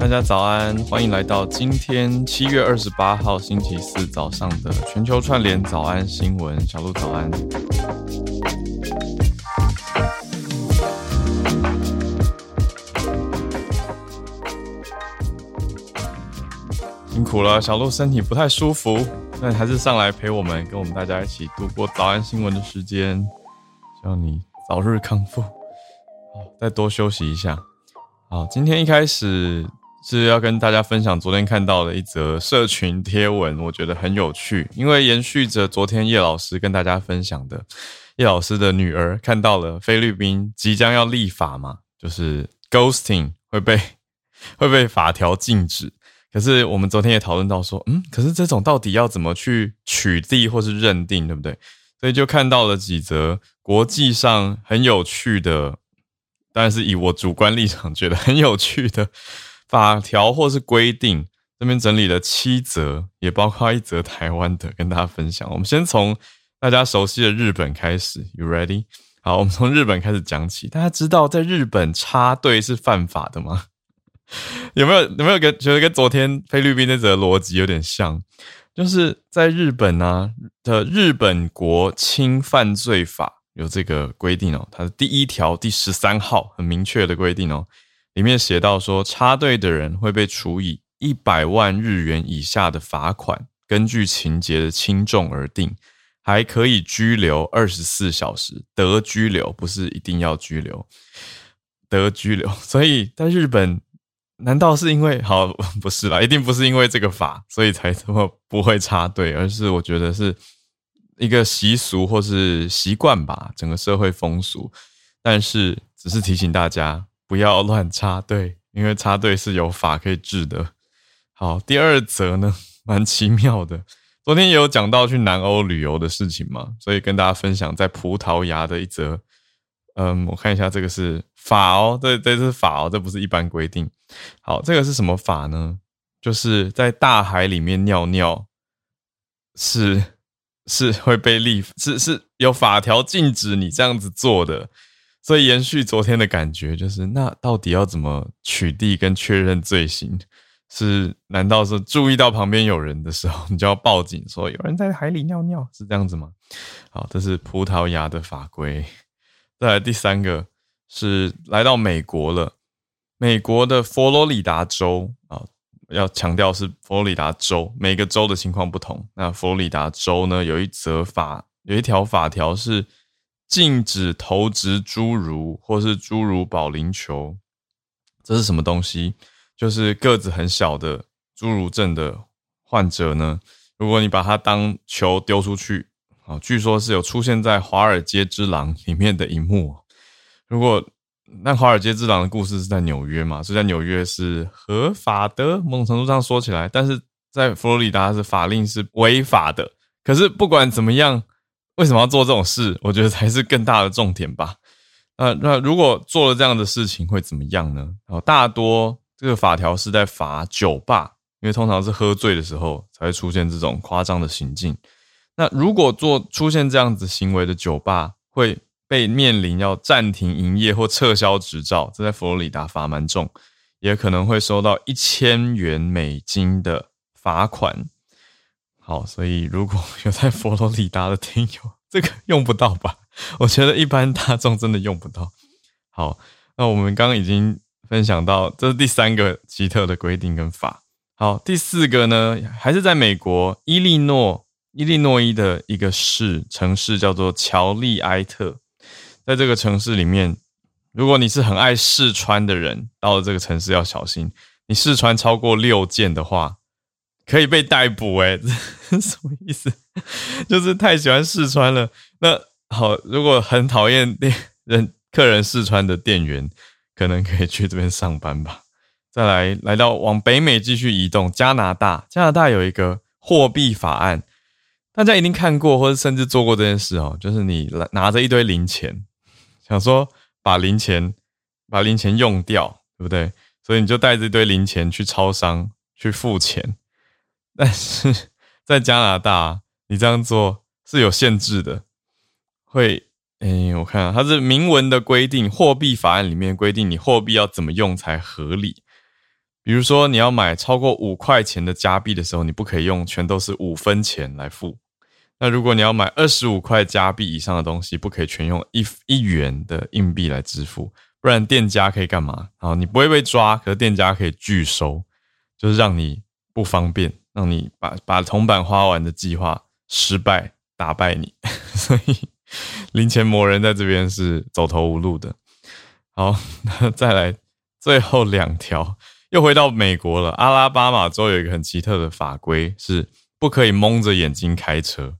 大家早安，欢迎来到今天七月二十八号星期四早上的全球串联早安新闻。小鹿早安，辛苦了，小鹿身体不太舒服，但还是上来陪我们，跟我们大家一起度过早安新闻的时间。希望你早日康复，再多休息一下。好，今天一开始。是要跟大家分享昨天看到的一则社群贴文，我觉得很有趣，因为延续着昨天叶老师跟大家分享的，叶老师的女儿看到了菲律宾即将要立法嘛，就是 ghosting 会被会被法条禁止。可是我们昨天也讨论到说，嗯，可是这种到底要怎么去取缔或是认定，对不对？所以就看到了几则国际上很有趣的，但是以我主观立场觉得很有趣的。法条或是规定，这边整理了七则，也包括一则台湾的，跟大家分享。我们先从大家熟悉的日本开始，You ready？好，我们从日本开始讲起。大家知道在日本插队是犯法的吗？有没有有没有跟觉得跟昨天菲律宾那则逻辑有点像？就是在日本呢的日本国轻犯罪法有这个规定哦，它的第一条第十三号很明确的规定哦。里面写到说，插队的人会被处以一百万日元以下的罚款，根据情节的轻重而定，还可以拘留二十四小时，得拘留不是一定要拘留，得拘留。所以在日本，难道是因为 好 不是啦？一定不是因为这个法，所以才这么不会插队，而是我觉得是一个习俗或是习惯吧，整个社会风俗。但是只是提醒大家。不要乱插队，因为插队是有法可以治的。好，第二则呢，蛮奇妙的。昨天也有讲到去南欧旅游的事情嘛，所以跟大家分享在葡萄牙的一则。嗯，我看一下，这个是法哦，对，这是法哦，这不是一般规定。好，这个是什么法呢？就是在大海里面尿尿，是是会被立，是是有法条禁止你这样子做的。所以延续昨天的感觉，就是那到底要怎么取缔跟确认罪行？是难道是注意到旁边有人的时候，你就要报警说有人在海里尿尿，是这样子吗？好，这是葡萄牙的法规。再来第三个是来到美国了，美国的佛罗里达州啊，要强调是佛罗里达州，每个州的情况不同。那佛罗里达州呢，有一则法，有一条法条是。禁止投掷侏儒或是侏儒保龄球，这是什么东西？就是个子很小的侏儒症的患者呢。如果你把它当球丢出去，啊，据说是有出现在《华尔街之狼》里面的一幕。如果那《华尔街之狼》的故事是在纽约嘛？所以在纽约是合法的，某种程度上说起来，但是在佛罗里达是法令是违法的。可是不管怎么样。为什么要做这种事？我觉得才是更大的重点吧。那那如果做了这样的事情会怎么样呢？然后，大多这个法条是在罚酒吧，因为通常是喝醉的时候才会出现这种夸张的行径。那如果做出现这样子行为的酒吧，会被面临要暂停营业或撤销执照。这在佛罗里达罚蛮重，也可能会收到一千元美金的罚款。好，所以如果有在佛罗里达的听友，这个用不到吧？我觉得一般大众真的用不到。好，那我们刚刚已经分享到，这是第三个奇特的规定跟法。好，第四个呢，还是在美国伊利诺伊利诺伊的一个市城市叫做乔利埃特，在这个城市里面，如果你是很爱试穿的人，到了这个城市要小心，你试穿超过六件的话。可以被逮捕哎，什么意思？就是太喜欢试穿了。那好，如果很讨厌店人客人试穿的店员，可能可以去这边上班吧。再来，来到往北美继续移动，加拿大，加拿大有一个货币法案，大家一定看过或者甚至做过这件事哦。就是你拿拿着一堆零钱，想说把零钱把零钱用掉，对不对？所以你就带着一堆零钱去超商去付钱。但是在加拿大，你这样做是有限制的，会，哎，我看它是明文的规定，货币法案里面规定你货币要怎么用才合理。比如说你要买超过五块钱的加币的时候，你不可以用全都是五分钱来付。那如果你要买二十五块加币以上的东西，不可以全用一一元的硬币来支付，不然店家可以干嘛？好，你不会被抓，可是店家可以拒收，就是让你不方便，让你把把铜板花完的计划失败，打败你。所以零钱魔人在这边是走投无路的。好，那再来最后两条，又回到美国了。阿拉巴马州有一个很奇特的法规，是不可以蒙着眼睛开车。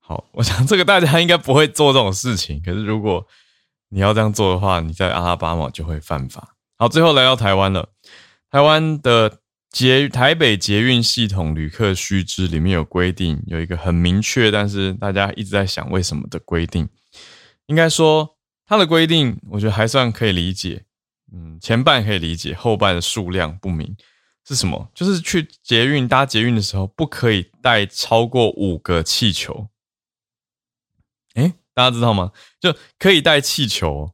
好，我想这个大家应该不会做这种事情。可是如果你要这样做的话，你在阿拉巴马就会犯法。好，最后来到台湾了。台湾的捷台北捷运系统旅客须知里面有规定，有一个很明确，但是大家一直在想为什么的规定。应该说它的规定，我觉得还算可以理解。嗯，前半可以理解，后半的数量不明是什么？就是去捷运搭捷运的时候，不可以带超过五个气球。哎，大家知道吗？就可以带气球，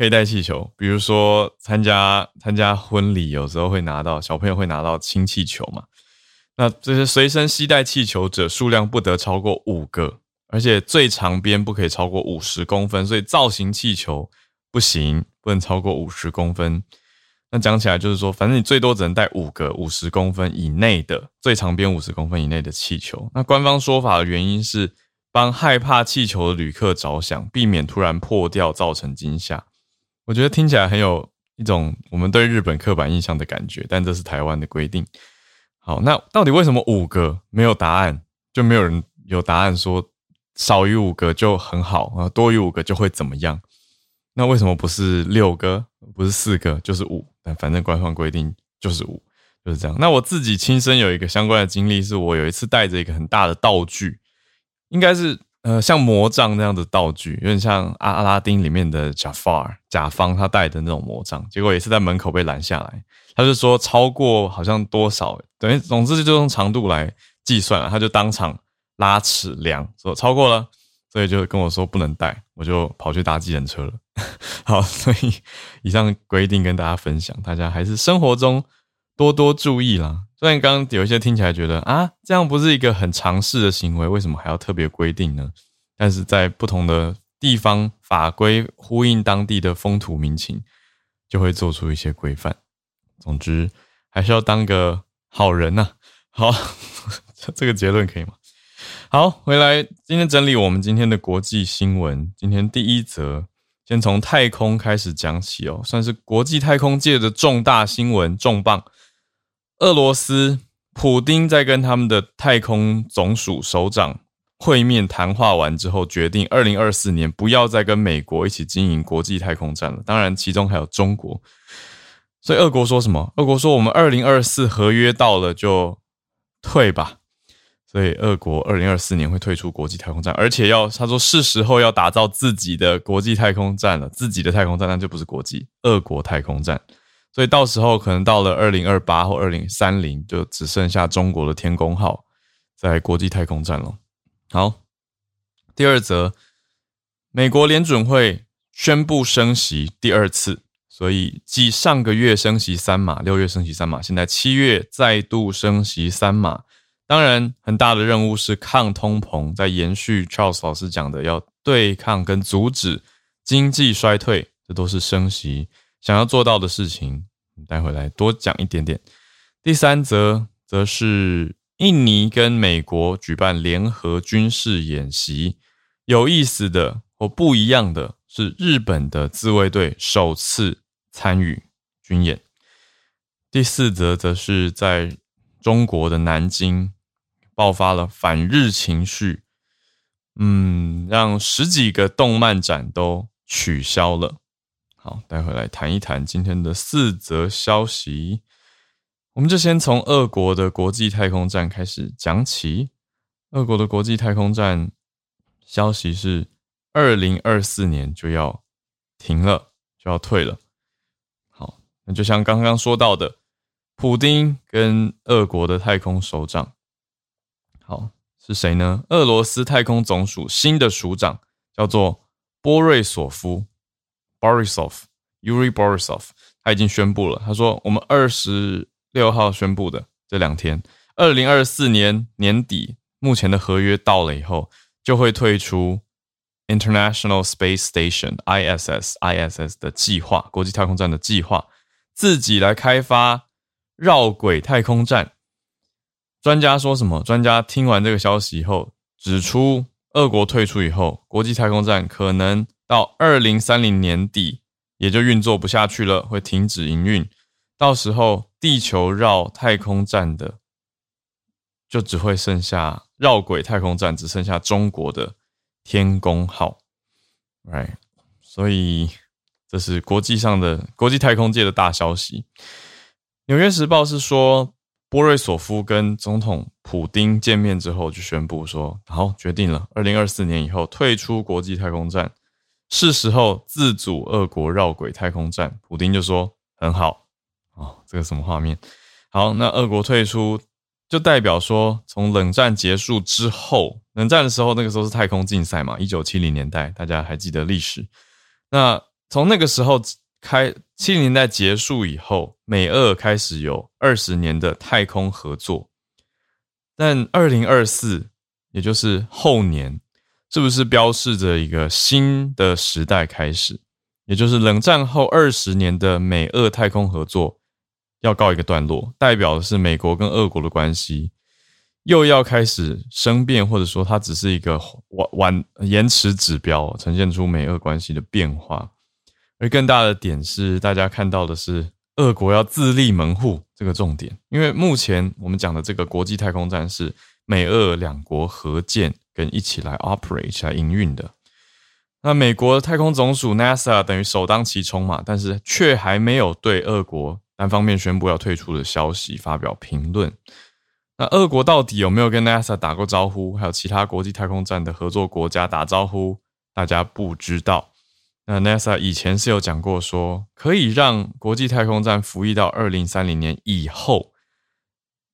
可以带气球。比如说参加参加婚礼，有时候会拿到小朋友会拿到氢气球嘛。那这些随身携带气球者数量不得超过五个，而且最长边不可以超过五十公分。所以造型气球不行，不能超过五十公分。那讲起来就是说，反正你最多只能带五个五十公分以内的最长边五十公分以内的气球。那官方说法的原因是。帮害怕气球的旅客着想，避免突然破掉造成惊吓。我觉得听起来很有一种我们对日本刻板印象的感觉，但这是台湾的规定。好，那到底为什么五个没有答案，就没有人有答案说少于五个就很好啊，多于五个就会怎么样？那为什么不是六个，不是四个，就是五？但反正官方规定就是五，就是这样。那我自己亲身有一个相关的经历，是我有一次带着一个很大的道具。应该是呃像魔杖那样的道具，有点像阿阿拉丁里面的贾法尔甲方他带的那种魔杖，结果也是在门口被拦下来。他就说超过好像多少，等于总之就用长度来计算了，他就当场拉尺量，说超过了，所以就跟我说不能带，我就跑去搭计程车了。好，所以以上规定跟大家分享，大家还是生活中多多注意啦。虽然刚刚有一些听起来觉得啊，这样不是一个很常识的行为，为什么还要特别规定呢？但是在不同的地方法规呼应当地的风土民情，就会做出一些规范。总之，还是要当个好人呐。好，这个结论可以吗？好，回来今天整理我们今天的国际新闻。今天第一则，先从太空开始讲起哦，算是国际太空界的重大新闻，重磅。俄罗斯普丁在跟他们的太空总署首长会面谈话完之后，决定二零二四年不要再跟美国一起经营国际太空站了。当然，其中还有中国。所以，俄国说什么？俄国说：“我们二零二四合约到了就退吧。”所以，俄国二零二四年会退出国际太空站，而且要他说是时候要打造自己的国际太空站了。自己的太空站那就不是国际，俄国太空站。所以到时候可能到了二零二八或二零三零，就只剩下中国的天宫号在国际太空站了。好，第二则，美国联准会宣布升息第二次，所以继上个月升息三码，六月升息三码，现在七月再度升息三码。当然，很大的任务是抗通膨，在延续 Charles 老师讲的，要对抗跟阻止经济衰退，这都是升息。想要做到的事情，待会来多讲一点点。第三则则是印尼跟美国举办联合军事演习，有意思的或不一样的是，日本的自卫队首次参与军演。第四则则是在中国的南京爆发了反日情绪，嗯，让十几个动漫展都取消了。好，待会来谈一谈今天的四则消息。我们就先从俄国的国际太空站开始讲起。俄国的国际太空站消息是，二零二四年就要停了，就要退了。好，那就像刚刚说到的，普丁跟俄国的太空首长，好是谁呢？俄罗斯太空总署新的署长叫做波瑞索夫。Borisov Yuri Borisov，他已经宣布了。他说：“我们二十六号宣布的这两天，二零二四年年底目前的合约到了以后，就会退出 International Space Station ISS ISS 的计划，国际太空站的计划，自己来开发绕轨太空站。专家说什么？专家听完这个消息以后，指出，俄国退出以后，国际太空站可能到二零三零年底也就运作不下去了，会停止营运。到时候，地球绕太空站的就只会剩下绕轨太空站，只剩下中国的天宫号，right？所以这是国际上的国际太空界的大消息。纽约时报是说，波瑞索夫跟总统普丁见面之后，就宣布说，好，决定了，二零二四年以后退出国际太空站，是时候自主俄国绕轨太空站。普丁就说，很好。哦，这个什么画面？好，那俄国退出就代表说，从冷战结束之后，冷战的时候那个时候是太空竞赛嘛，一九七零年代，大家还记得历史。那从那个时候开，七零年代结束以后，美俄开始有二十年的太空合作。但二零二四，也就是后年，是不是标示着一个新的时代开始？也就是冷战后二十年的美俄太空合作。要告一个段落，代表的是美国跟俄国的关系又要开始生变，或者说它只是一个晚晚延迟指标，呈现出美俄关系的变化。而更大的点是，大家看到的是俄国要自立门户这个重点，因为目前我们讲的这个国际太空站是美俄两国合建跟一起来 operate 起来营运的。那美国太空总署 NASA 等于首当其冲嘛，但是却还没有对俄国。单方面宣布要退出的消息发表评论。那俄国到底有没有跟 NASA 打过招呼？还有其他国际太空站的合作国家打招呼？大家不知道。那 NASA 以前是有讲过，说可以让国际太空站服役到二零三零年以后。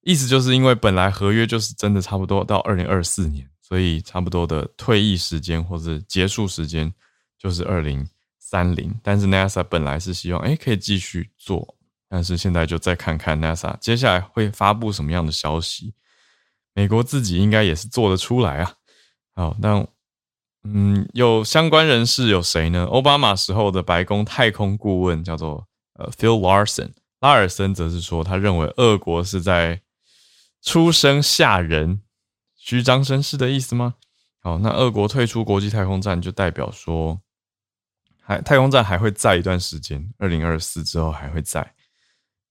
意思就是因为本来合约就是真的差不多到二零二四年，所以差不多的退役时间或者结束时间就是二零三零。但是 NASA 本来是希望，哎，可以继续做。但是现在就再看看 NASA 接下来会发布什么样的消息，美国自己应该也是做得出来啊。好，那嗯，有相关人士有谁呢？奥巴马时候的白宫太空顾问叫做呃 Phil Larson，拉尔森则是说，他认为俄国是在出生吓人、虚张声势的意思吗？好，那俄国退出国际太空站，就代表说，还太空站还会在一段时间，二零二四之后还会在。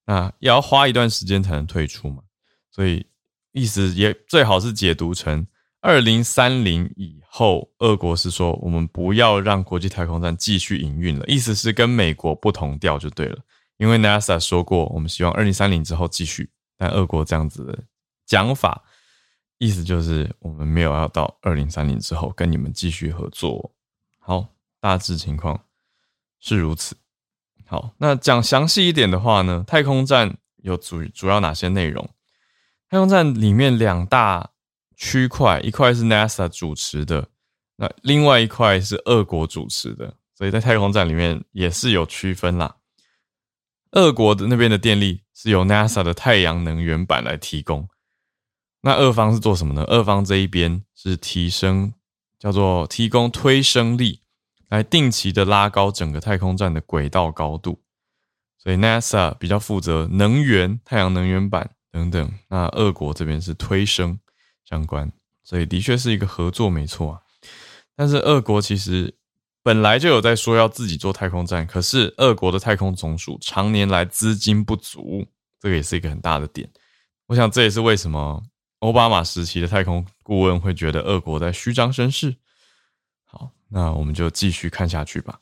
那也要花一段时间才能退出嘛，所以意思也最好是解读成二零三零以后，俄国是说我们不要让国际太空站继续营运了，意思是跟美国不同调就对了。因为 NASA 说过，我们希望二零三零之后继续，但俄国这样子的讲法，意思就是我们没有要到二零三零之后跟你们继续合作。好，大致情况是如此。好，那讲详细一点的话呢，太空站有主主要哪些内容？太空站里面两大区块，一块是 NASA 主持的，那另外一块是俄国主持的，所以在太空站里面也是有区分啦。俄国的那边的电力是由 NASA 的太阳能源板来提供，那俄方是做什么呢？俄方这一边是提升，叫做提供推升力。来定期的拉高整个太空站的轨道高度，所以 NASA 比较负责能源、太阳能源板等等。那俄国这边是推升相关，所以的确是一个合作，没错啊。但是俄国其实本来就有在说要自己做太空站，可是俄国的太空总署常年来资金不足，这个也是一个很大的点。我想这也是为什么奥巴马时期的太空顾问会觉得俄国在虚张声势。好那我们就继续看下去吧，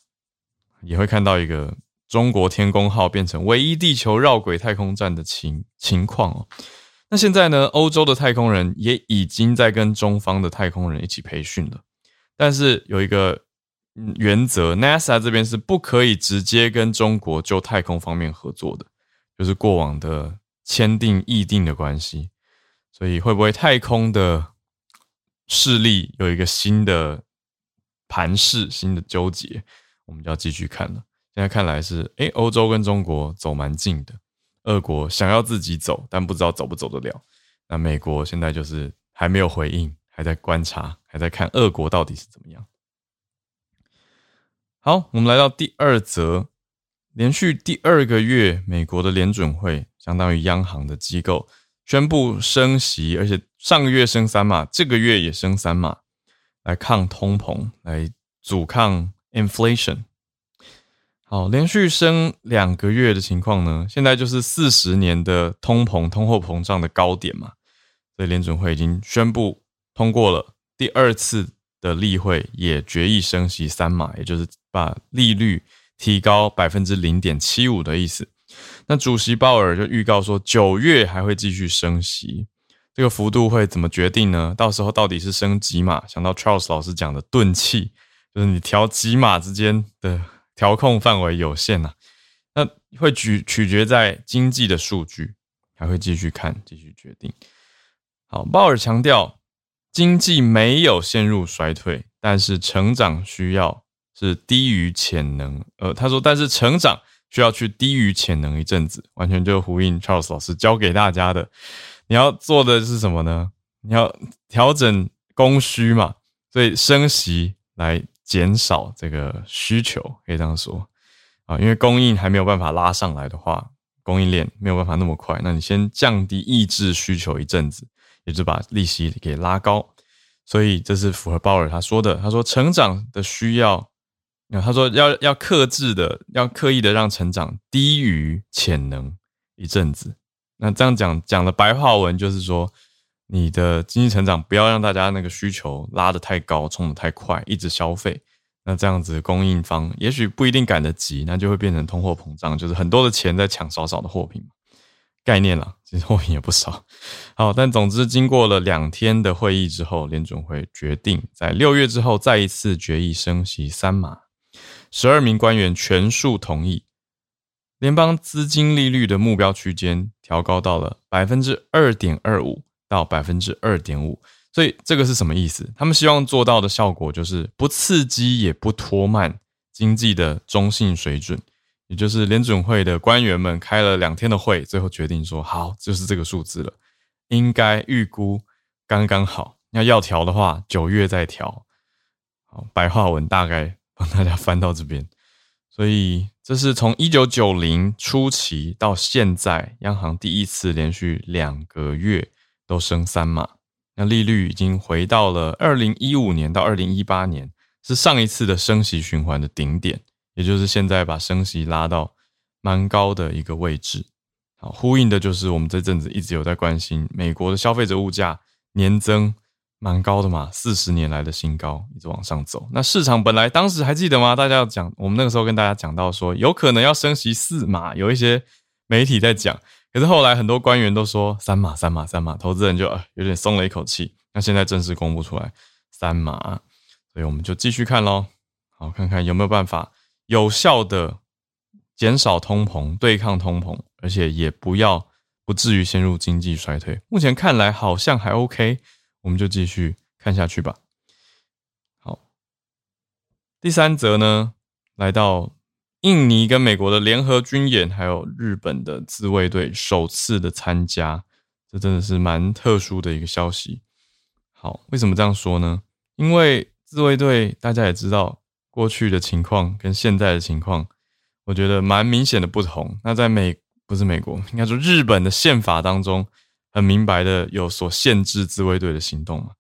也会看到一个中国天宫号变成唯一地球绕轨太空站的情情况哦。那现在呢，欧洲的太空人也已经在跟中方的太空人一起培训了，但是有一个原则，NASA 这边是不可以直接跟中国就太空方面合作的，就是过往的签订议定的关系。所以会不会太空的势力有一个新的？盘势新的纠结，我们就要继续看了。现在看来是，诶，欧洲跟中国走蛮近的，俄国想要自己走，但不知道走不走得了。那美国现在就是还没有回应，还在观察，还在看俄国到底是怎么样。好，我们来到第二则，连续第二个月，美国的联准会相当于央行的机构宣布升息，而且上个月升三码，这个月也升三码，来抗通膨，来阻抗 inflation。好，连续升两个月的情况呢，现在就是四十年的通膨、通货膨胀的高点嘛，所以联准会已经宣布通过了第二次。的例会也决议升息三码，也就是把利率提高百分之零点七五的意思。那主席鲍尔就预告说，九月还会继续升息，这个幅度会怎么决定呢？到时候到底是升几码？想到 Charles 老师讲的钝器，就是你调几码之间的调控范围有限呐。那会取取决在经济的数据，还会继续看，继续决定。好，鲍尔强调。经济没有陷入衰退，但是成长需要是低于潜能。呃，他说，但是成长需要去低于潜能一阵子，完全就呼应 Charles 老师教给大家的。你要做的是什么呢？你要调整供需嘛，所以升息来减少这个需求，可以这样说啊。因为供应还没有办法拉上来的话，供应链没有办法那么快，那你先降低抑制需求一阵子。也就把利息给拉高，所以这是符合鲍尔他说的。他说成长的需要，那他说要要克制的，要刻意的让成长低于潜能一阵子。那这样讲讲的白话文就是说，你的经济成长不要让大家那个需求拉得太高，冲得太快，一直消费。那这样子供应方也许不一定赶得及，那就会变成通货膨胀，就是很多的钱在抢少少的货品。概念了，其实货品也不少。好，但总之，经过了两天的会议之后，联准会决定在六月之后再一次决议升息三码，十二名官员全数同意，联邦资金利率的目标区间调高到了百分之二点二五到百分之二点五。所以这个是什么意思？他们希望做到的效果就是不刺激也不拖慢经济的中性水准。也就是联准会的官员们开了两天的会，最后决定说好，就是这个数字了，应该预估刚刚好。那要调的话，九月再调。好，白话文大概帮大家翻到这边。所以这是从一九九零初期到现在，央行第一次连续两个月都升三码，那利率已经回到了二零一五年到二零一八年，是上一次的升息循环的顶点。也就是现在把升息拉到蛮高的一个位置，好，呼应的就是我们这阵子一直有在关心美国的消费者物价年增蛮高的嘛，四十年来的新高，一直往上走。那市场本来当时还记得吗？大家要讲，我们那个时候跟大家讲到说，有可能要升息四码，有一些媒体在讲，可是后来很多官员都说三码、三码、三码，投资人就有点松了一口气。那现在正式公布出来三码，所以我们就继续看喽，好，看看有没有办法。有效的减少通膨，对抗通膨，而且也不要不至于陷入经济衰退。目前看来好像还 OK，我们就继续看下去吧。好，第三则呢，来到印尼跟美国的联合军演，还有日本的自卫队首次的参加，这真的是蛮特殊的一个消息。好，为什么这样说呢？因为自卫队大家也知道。过去的情况跟现在的情况，我觉得蛮明显的不同。那在美不是美国，应该说日本的宪法当中，很明白的有所限制自卫队的行动嘛。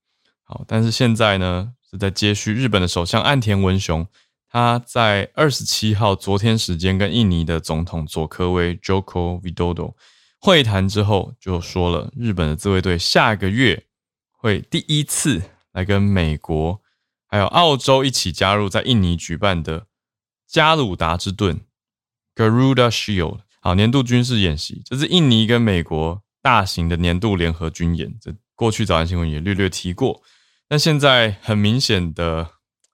好，但是现在呢是在接续日本的首相岸田文雄，他在二十七号昨天时间跟印尼的总统佐科威 Joko Widodo 会谈之后，就说了日本的自卫队下个月会第一次来跟美国。还有澳洲一起加入在印尼举办的加鲁达之盾 （Garuda Shield） 好年度军事演习，这是印尼跟美国大型的年度联合军演。这过去早安新闻也略略提过，但现在很明显的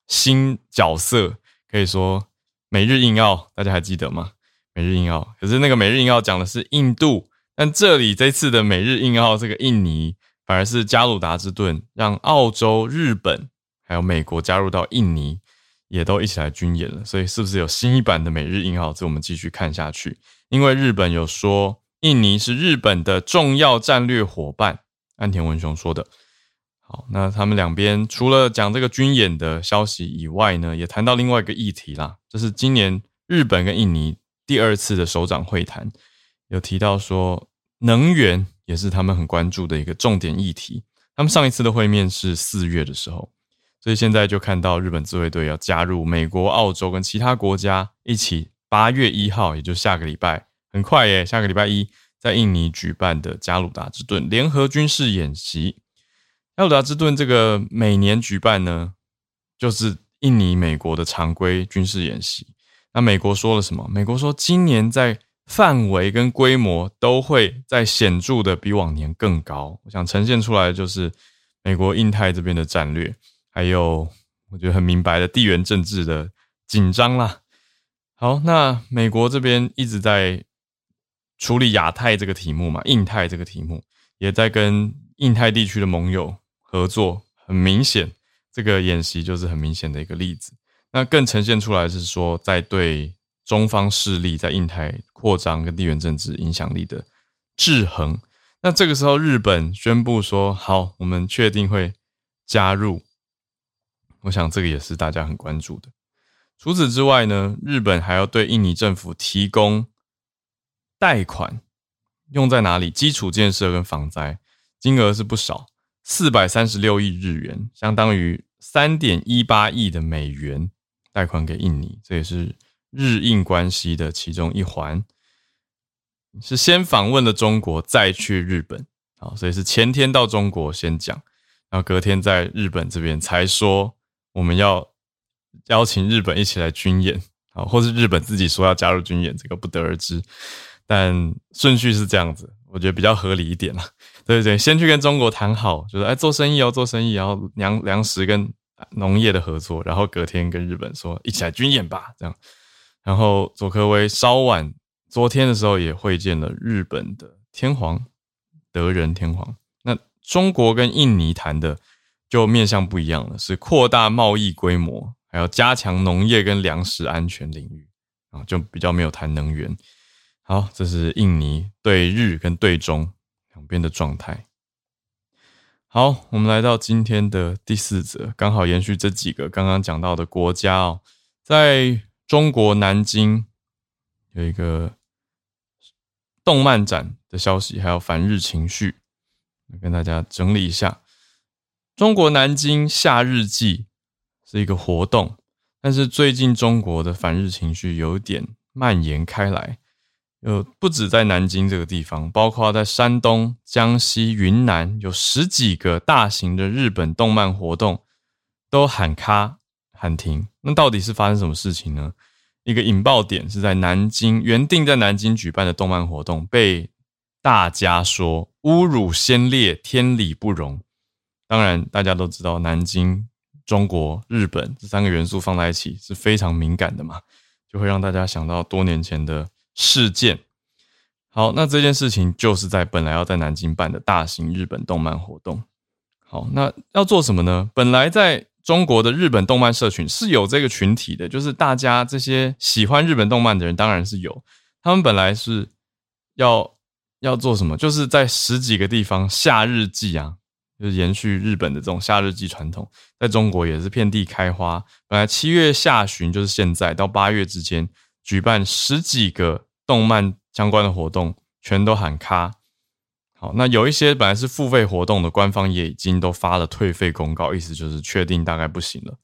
新角色，可以说美日印澳，大家还记得吗？美日印澳，可是那个美日印澳讲的是印度，但这里这次的美日印澳这个印尼反而是加鲁达之盾，让澳洲、日本。还有美国加入到印尼，也都一起来军演了，所以是不是有新一版的美日印澳？这我们继续看下去。因为日本有说印尼是日本的重要战略伙伴。安田文雄说的。好，那他们两边除了讲这个军演的消息以外呢，也谈到另外一个议题啦，这是今年日本跟印尼第二次的首长会谈，有提到说能源也是他们很关注的一个重点议题。他们上一次的会面是四月的时候，所以现在就看到日本自卫队要加入美国、澳洲跟其他国家一起，八月一号，也就下个礼拜，很快耶，下个礼拜一在印尼举办的加鲁达之盾联合军事演习。加鲁达之盾这个每年举办呢，就是印尼、美国的常规军事演习。那美国说了什么？美国说今年在范围跟规模都会在显著的比往年更高。我想呈现出来就是美国印太这边的战略，还有我觉得很明白的地缘政治的紧张啦。好，那美国这边一直在处理亚太这个题目嘛，印太这个题目，也在跟印太地区的盟友。合作很明显，这个演习就是很明显的一个例子。那更呈现出来是说，在对中方势力在印太扩张跟地缘政治影响力的制衡。那这个时候，日本宣布说：“好，我们确定会加入。”我想这个也是大家很关注的。除此之外呢，日本还要对印尼政府提供贷款，用在哪里？基础建设跟防灾，金额是不少。四百三十六亿日元，相当于三点一八亿的美元，贷款给印尼，这也是日印关系的其中一环。是先访问了中国，再去日本，好，所以是前天到中国先讲，然后隔天在日本这边才说我们要邀请日本一起来军演，好，或是日本自己说要加入军演，这个不得而知，但顺序是这样子，我觉得比较合理一点了。对对，先去跟中国谈好，就是哎做生意哦，做生意，然后粮粮食跟农业的合作，然后隔天跟日本说一起来军演吧，这样。然后佐科威稍晚昨天的时候也会见了日本的天皇德仁天皇。那中国跟印尼谈的就面向不一样了，是扩大贸易规模，还要加强农业跟粮食安全领域啊，就比较没有谈能源。好，这是印尼对日跟对中。两边的状态。好，我们来到今天的第四则，刚好延续这几个刚刚讲到的国家哦。在中国南京有一个动漫展的消息，还有反日情绪，跟大家整理一下。中国南京夏日祭是一个活动，但是最近中国的反日情绪有点蔓延开来。有不止在南京这个地方，包括在山东、江西、云南，有十几个大型的日本动漫活动都喊卡喊停。那到底是发生什么事情呢？一个引爆点是在南京，原定在南京举办的动漫活动被大家说侮辱先烈，天理不容。当然，大家都知道南京、中国、日本这三个元素放在一起是非常敏感的嘛，就会让大家想到多年前的。事件好，那这件事情就是在本来要在南京办的大型日本动漫活动。好，那要做什么呢？本来在中国的日本动漫社群是有这个群体的，就是大家这些喜欢日本动漫的人，当然是有。他们本来是要要做什么？就是在十几个地方夏日祭啊，就是延续日本的这种夏日祭传统，在中国也是遍地开花。本来七月下旬，就是现在到八月之间。举办十几个动漫相关的活动，全都喊卡。好，那有一些本来是付费活动的，官方也已经都发了退费公告，意思就是确定大概不行了。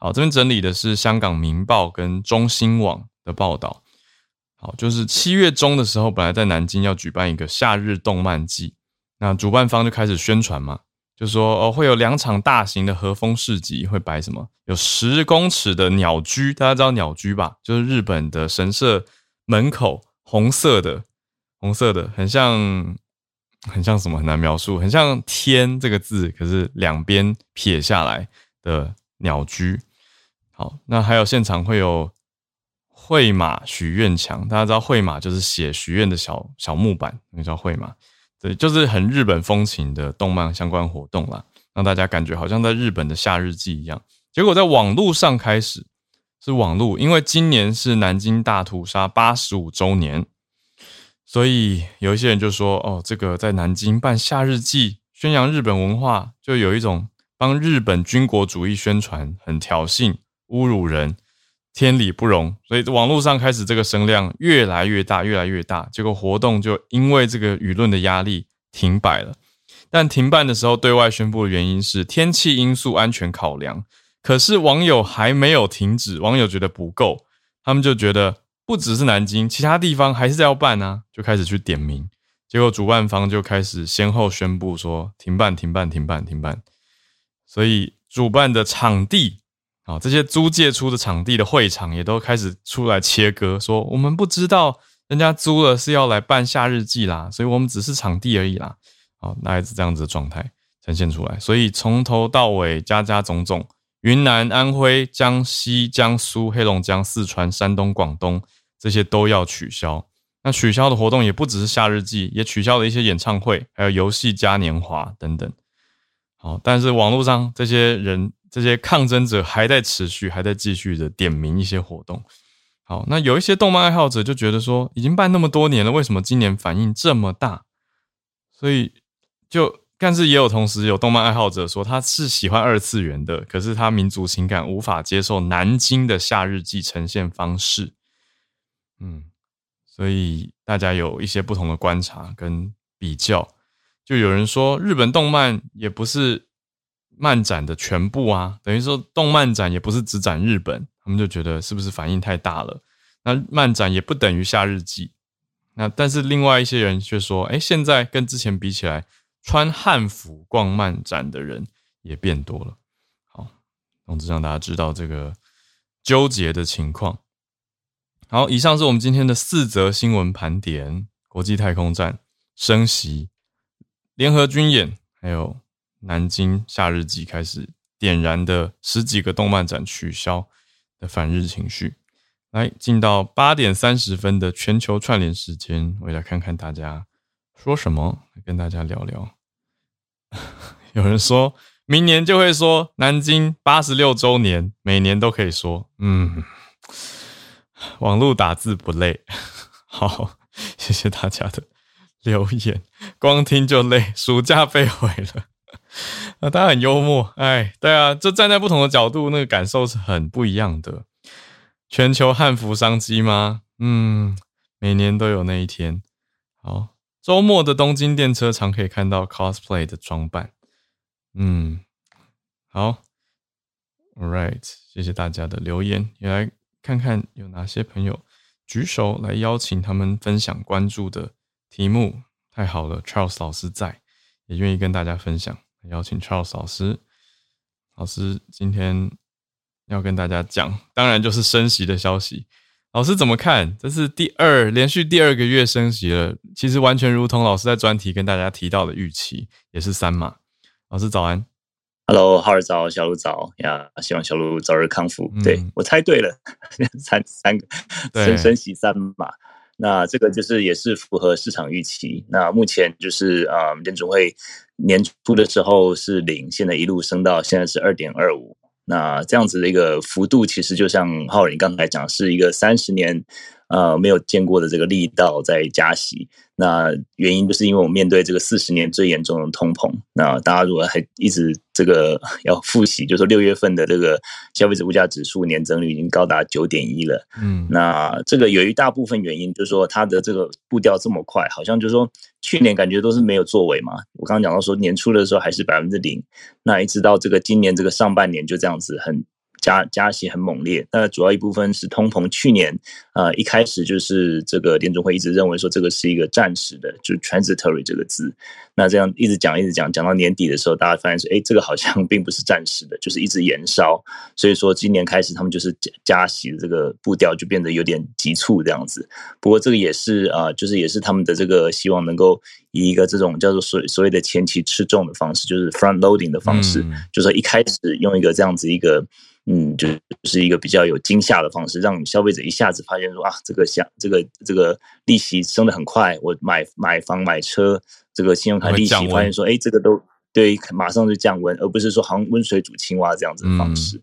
好，这边整理的是香港《明报》跟中新网的报道。好，就是七月中的时候，本来在南京要举办一个夏日动漫季，那主办方就开始宣传嘛。就说哦，会有两场大型的和风市集，会摆什么？有十公尺的鸟居，大家知道鸟居吧？就是日本的神社门口红色的，红色的，很像，很像什么？很难描述，很像天这个字，可是两边撇下来的鸟居。好，那还有现场会有绘马许愿墙，大家知道绘马就是写许愿的小小木板，那叫绘马。对，就是很日本风情的动漫相关活动啦，让大家感觉好像在日本的夏日祭一样。结果在网络上开始是网络，因为今年是南京大屠杀八十五周年，所以有一些人就说：“哦，这个在南京办夏日祭，宣扬日本文化，就有一种帮日本军国主义宣传，很挑衅、侮辱人，天理不容。”所以网络上开始这个声量越来越大，越来越大。结果活动就因为这个舆论的压力停摆了。但停办的时候，对外宣布的原因是天气因素、安全考量。可是网友还没有停止，网友觉得不够，他们就觉得不只是南京，其他地方还是要办啊，就开始去点名。结果主办方就开始先后宣布说停办、停办、停办、停办。所以主办的场地啊，这些租借出的场地的会场也都开始出来切割，说我们不知道人家租了是要来办夏日祭啦，所以我们只是场地而已啦。好，大概是这样子的状态呈现出来，所以从头到尾，家家种种，云南、安徽、江西、江苏、黑龙江、四川、山东、广东这些都要取消。那取消的活动也不只是夏日祭，也取消了一些演唱会，还有游戏嘉年华等等。好，但是网络上这些人、这些抗争者还在持续，还在继续的点名一些活动。好，那有一些动漫爱好者就觉得说，已经办那么多年了，为什么今年反应这么大？所以。就，但是也有同时有动漫爱好者说他是喜欢二次元的，可是他民族情感无法接受南京的夏日祭呈现方式。嗯，所以大家有一些不同的观察跟比较。就有人说日本动漫也不是漫展的全部啊，等于说动漫展也不是只展日本，他们就觉得是不是反应太大了？那漫展也不等于夏日祭。那但是另外一些人却说，哎，现在跟之前比起来。穿汉服逛漫展的人也变多了。好，总之让大家知道这个纠结的情况。好，以上是我们今天的四则新闻盘点：国际太空站升级、联合军演，还有南京夏日季开始点燃的十几个动漫展取消的反日情绪。来，进到八点三十分的全球串联时间，我来看看大家。说什么？跟大家聊聊。有人说明年就会说南京八十六周年，每年都可以说。嗯，网络打字不累。好，谢谢大家的留言。光听就累，暑假被毁了。啊，大家很幽默。哎，对啊，就站在不同的角度，那个感受是很不一样的。全球汉服商机吗？嗯，每年都有那一天。好。周末的东京电车常可以看到 cosplay 的装扮，嗯，好，All right，谢谢大家的留言，也来看看有哪些朋友举手来邀请他们分享关注的题目，太好了，Charles 老师在，也愿意跟大家分享，邀请 Charles 老师，老师今天要跟大家讲，当然就是升息的消息。老师怎么看？这是第二连续第二个月升息了，其实完全如同老师在专题跟大家提到的预期，也是三码。老师早安，Hello，浩儿早，小鹿早呀，希望小鹿早日康复。对我猜对了，三三个升升息三码，那这个就是也是符合市场预期。那目前就是啊，联储会年初的时候是零，现在一路升到现在是二点二五。那这样子的一个幅度，其实就像浩林刚才讲，是一个三十年。呃，没有见过的这个力道在加息，那原因就是因为我面对这个四十年最严重的通膨。那大家如果还一直这个 要复习，就是六月份的这个消费者物价指数年增率已经高达九点一了。嗯，那这个有一大部分原因就是说它的这个步调这么快，好像就是说去年感觉都是没有作为嘛。我刚刚讲到说年初的时候还是百分之零，那一直到这个今年这个上半年就这样子很。加加息很猛烈，那主要一部分是通膨。去年啊，一开始就是这个联总会一直认为说这个是一个暂时的，就是 transitory 这个字。那这样一直讲一直讲，讲到年底的时候，大家发现说，哎，这个好像 并不是暂时的，就是一直延烧。所以说今年开始他们就是加加息的这个步调就变得有点急促这样子。不过这个也是啊，就是也是他们的这个希望能够以一个这种叫做所所谓的前期吃重的方式，就是 front loading 的方式，就是说一开始用一个这样子一个。嗯，就是一个比较有惊吓的方式，让消费者一下子发现说啊，这个像这个这个利息升得很快，我买买房买车，这个信用卡利息发现说，哎，这个都对，马上就降温，而不是说好像温水煮青蛙这样子的方式。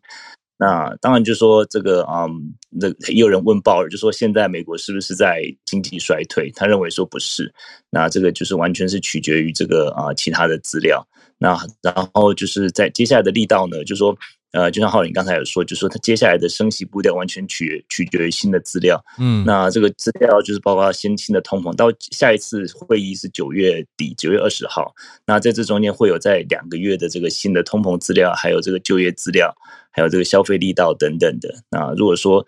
那当然就说这个，嗯，那也有人问鲍尔，就说现在美国是不是在经济衰退？他认为说不是，那这个就是完全是取决于这个啊其他的资料。那然后就是在接下来的力道呢，就说。呃，就像浩林刚才有说，就说他接下来的升息步调完全取取决于新的资料。嗯，那这个资料就是包括先新的通膨，到下一次会议是九月底，九月二十号。那在这中间会有在两个月的这个新的通膨资料，还有这个就业资料，还有这个消费力道等等的。那如果说，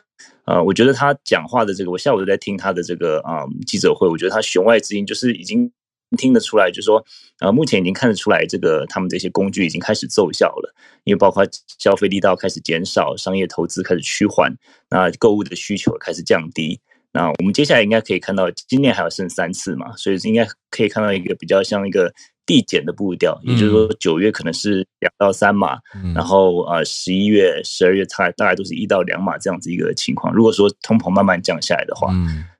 呃，我觉得他讲话的这个，我下午都在听他的这个啊记者会，我觉得他弦外之音就是已经。听得出来，就是说，呃，目前已经看得出来，这个他们这些工具已经开始奏效了，因为包括消费力道开始减少，商业投资开始趋缓，那购物的需求开始降低。那我们接下来应该可以看到，今年还有剩三次嘛，所以应该可以看到一个比较像一个。递减的步调，也就是说九月可能是两到三码，然后呃十一月、十二月才大概都是一到两码这样子一个情况。如果说通膨慢慢降下来的话，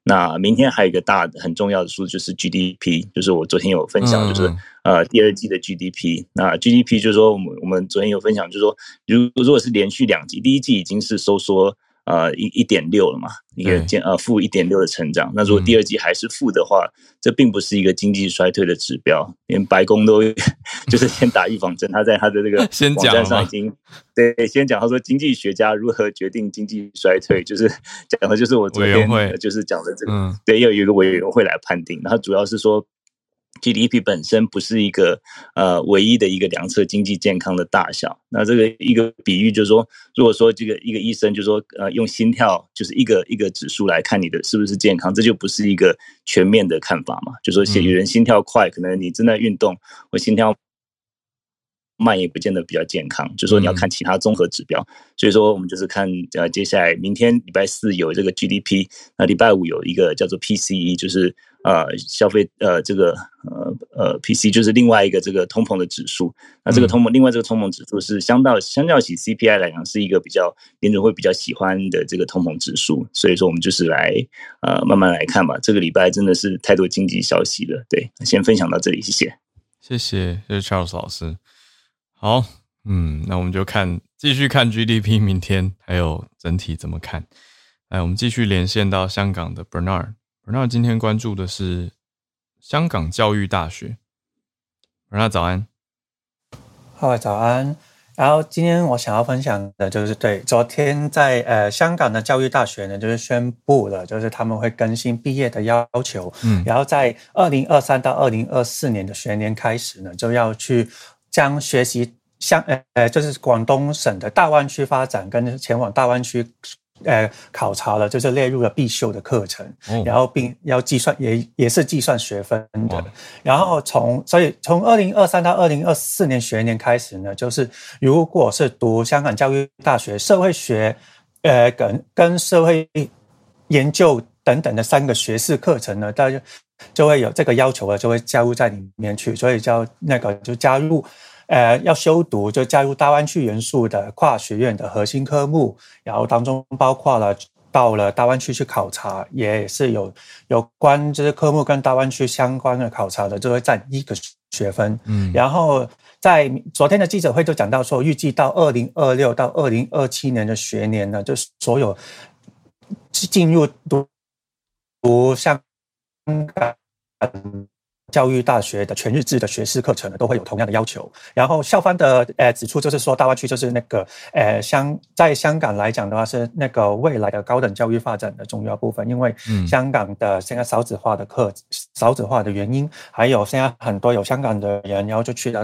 那明天还有一个大很重要的数就是 GDP，就是我昨天有分享，就是呃第二季的 GDP。那 GDP 就是说我们我们昨天有分享，就是说如如果是连续两季，第一季已经是收缩。呃，一一点六了嘛，一个减呃负一点六的成长。那如果第二季还是负的话，这并不是一个经济衰退的指标。连白宫都 就是先打预防针，他在他的这个 网站上已经对先讲，他说经济学家如何决定经济衰退，就是讲的就是我昨天就是讲的这个，对，要有一个委员会来判定。然后主要是说。GDP 本身不是一个呃唯一的一个量测经济健康的大小。那这个一个比喻就是说，如果说这个一个医生就说呃用心跳就是一个一个指数来看你的是不是健康，这就不是一个全面的看法嘛。就说有人心跳快，可能你正在运动，或心跳慢也不见得比较健康。就说你要看其他综合指标。所以说我们就是看呃接下来明天礼拜四有这个 GDP，那礼拜五有一个叫做 PCE，就是。呃，消费呃，这个呃呃，PC 就是另外一个这个通膨的指数。那这个通膨，另外这个通膨指数是相到相较起 CPI 来讲，是一个比较联准会比较喜欢的这个通膨指数。所以说，我们就是来呃慢慢来看吧。这个礼拜真的是太多经济消息了。对，先分享到这里，谢谢。谢谢，谢谢 Charles 老师。好，嗯，那我们就看继续看 GDP，明天还有整体怎么看？来，我们继续连线到香港的 Bernard。Bernard 今天关注的是香港教育大学。Bernard 早安，好，早安。然后今天我想要分享的就是，对，昨天在呃香港的教育大学呢，就是宣布了，就是他们会更新毕业的要求。嗯，然后在二零二三到二零二四年的学年开始呢，就要去将学习香呃呃，就是广东省的大湾区发展跟前往大湾区。呃，考察了就是列入了必修的课程，然后并要计算，也也是计算学分的。然后从所以从二零二三到二零二四年学年开始呢，就是如果是读香港教育大学社会学，呃，跟跟社会研究等等的三个学士课程呢，大家就会有这个要求了，就会加入在里面去，所以叫那个就加入。呃，要修读就加入大湾区元素的跨学院的核心科目，然后当中包括了到了大湾区去考察，也是有有关这些科目跟大湾区相关的考察的，就会占一个学分。嗯，然后在昨天的记者会就讲到说，预计到二零二六到二零二七年的学年呢，就是所有进入读读香港。教育大学的全日制的学士课程呢，都会有同样的要求。然后校方的呃指出，就是说大湾区就是那个呃香在香港来讲的话，是那个未来的高等教育发展的重要部分。因为香港的现在少子化的课少子化的原因，还有现在很多有香港的人，然后就去了。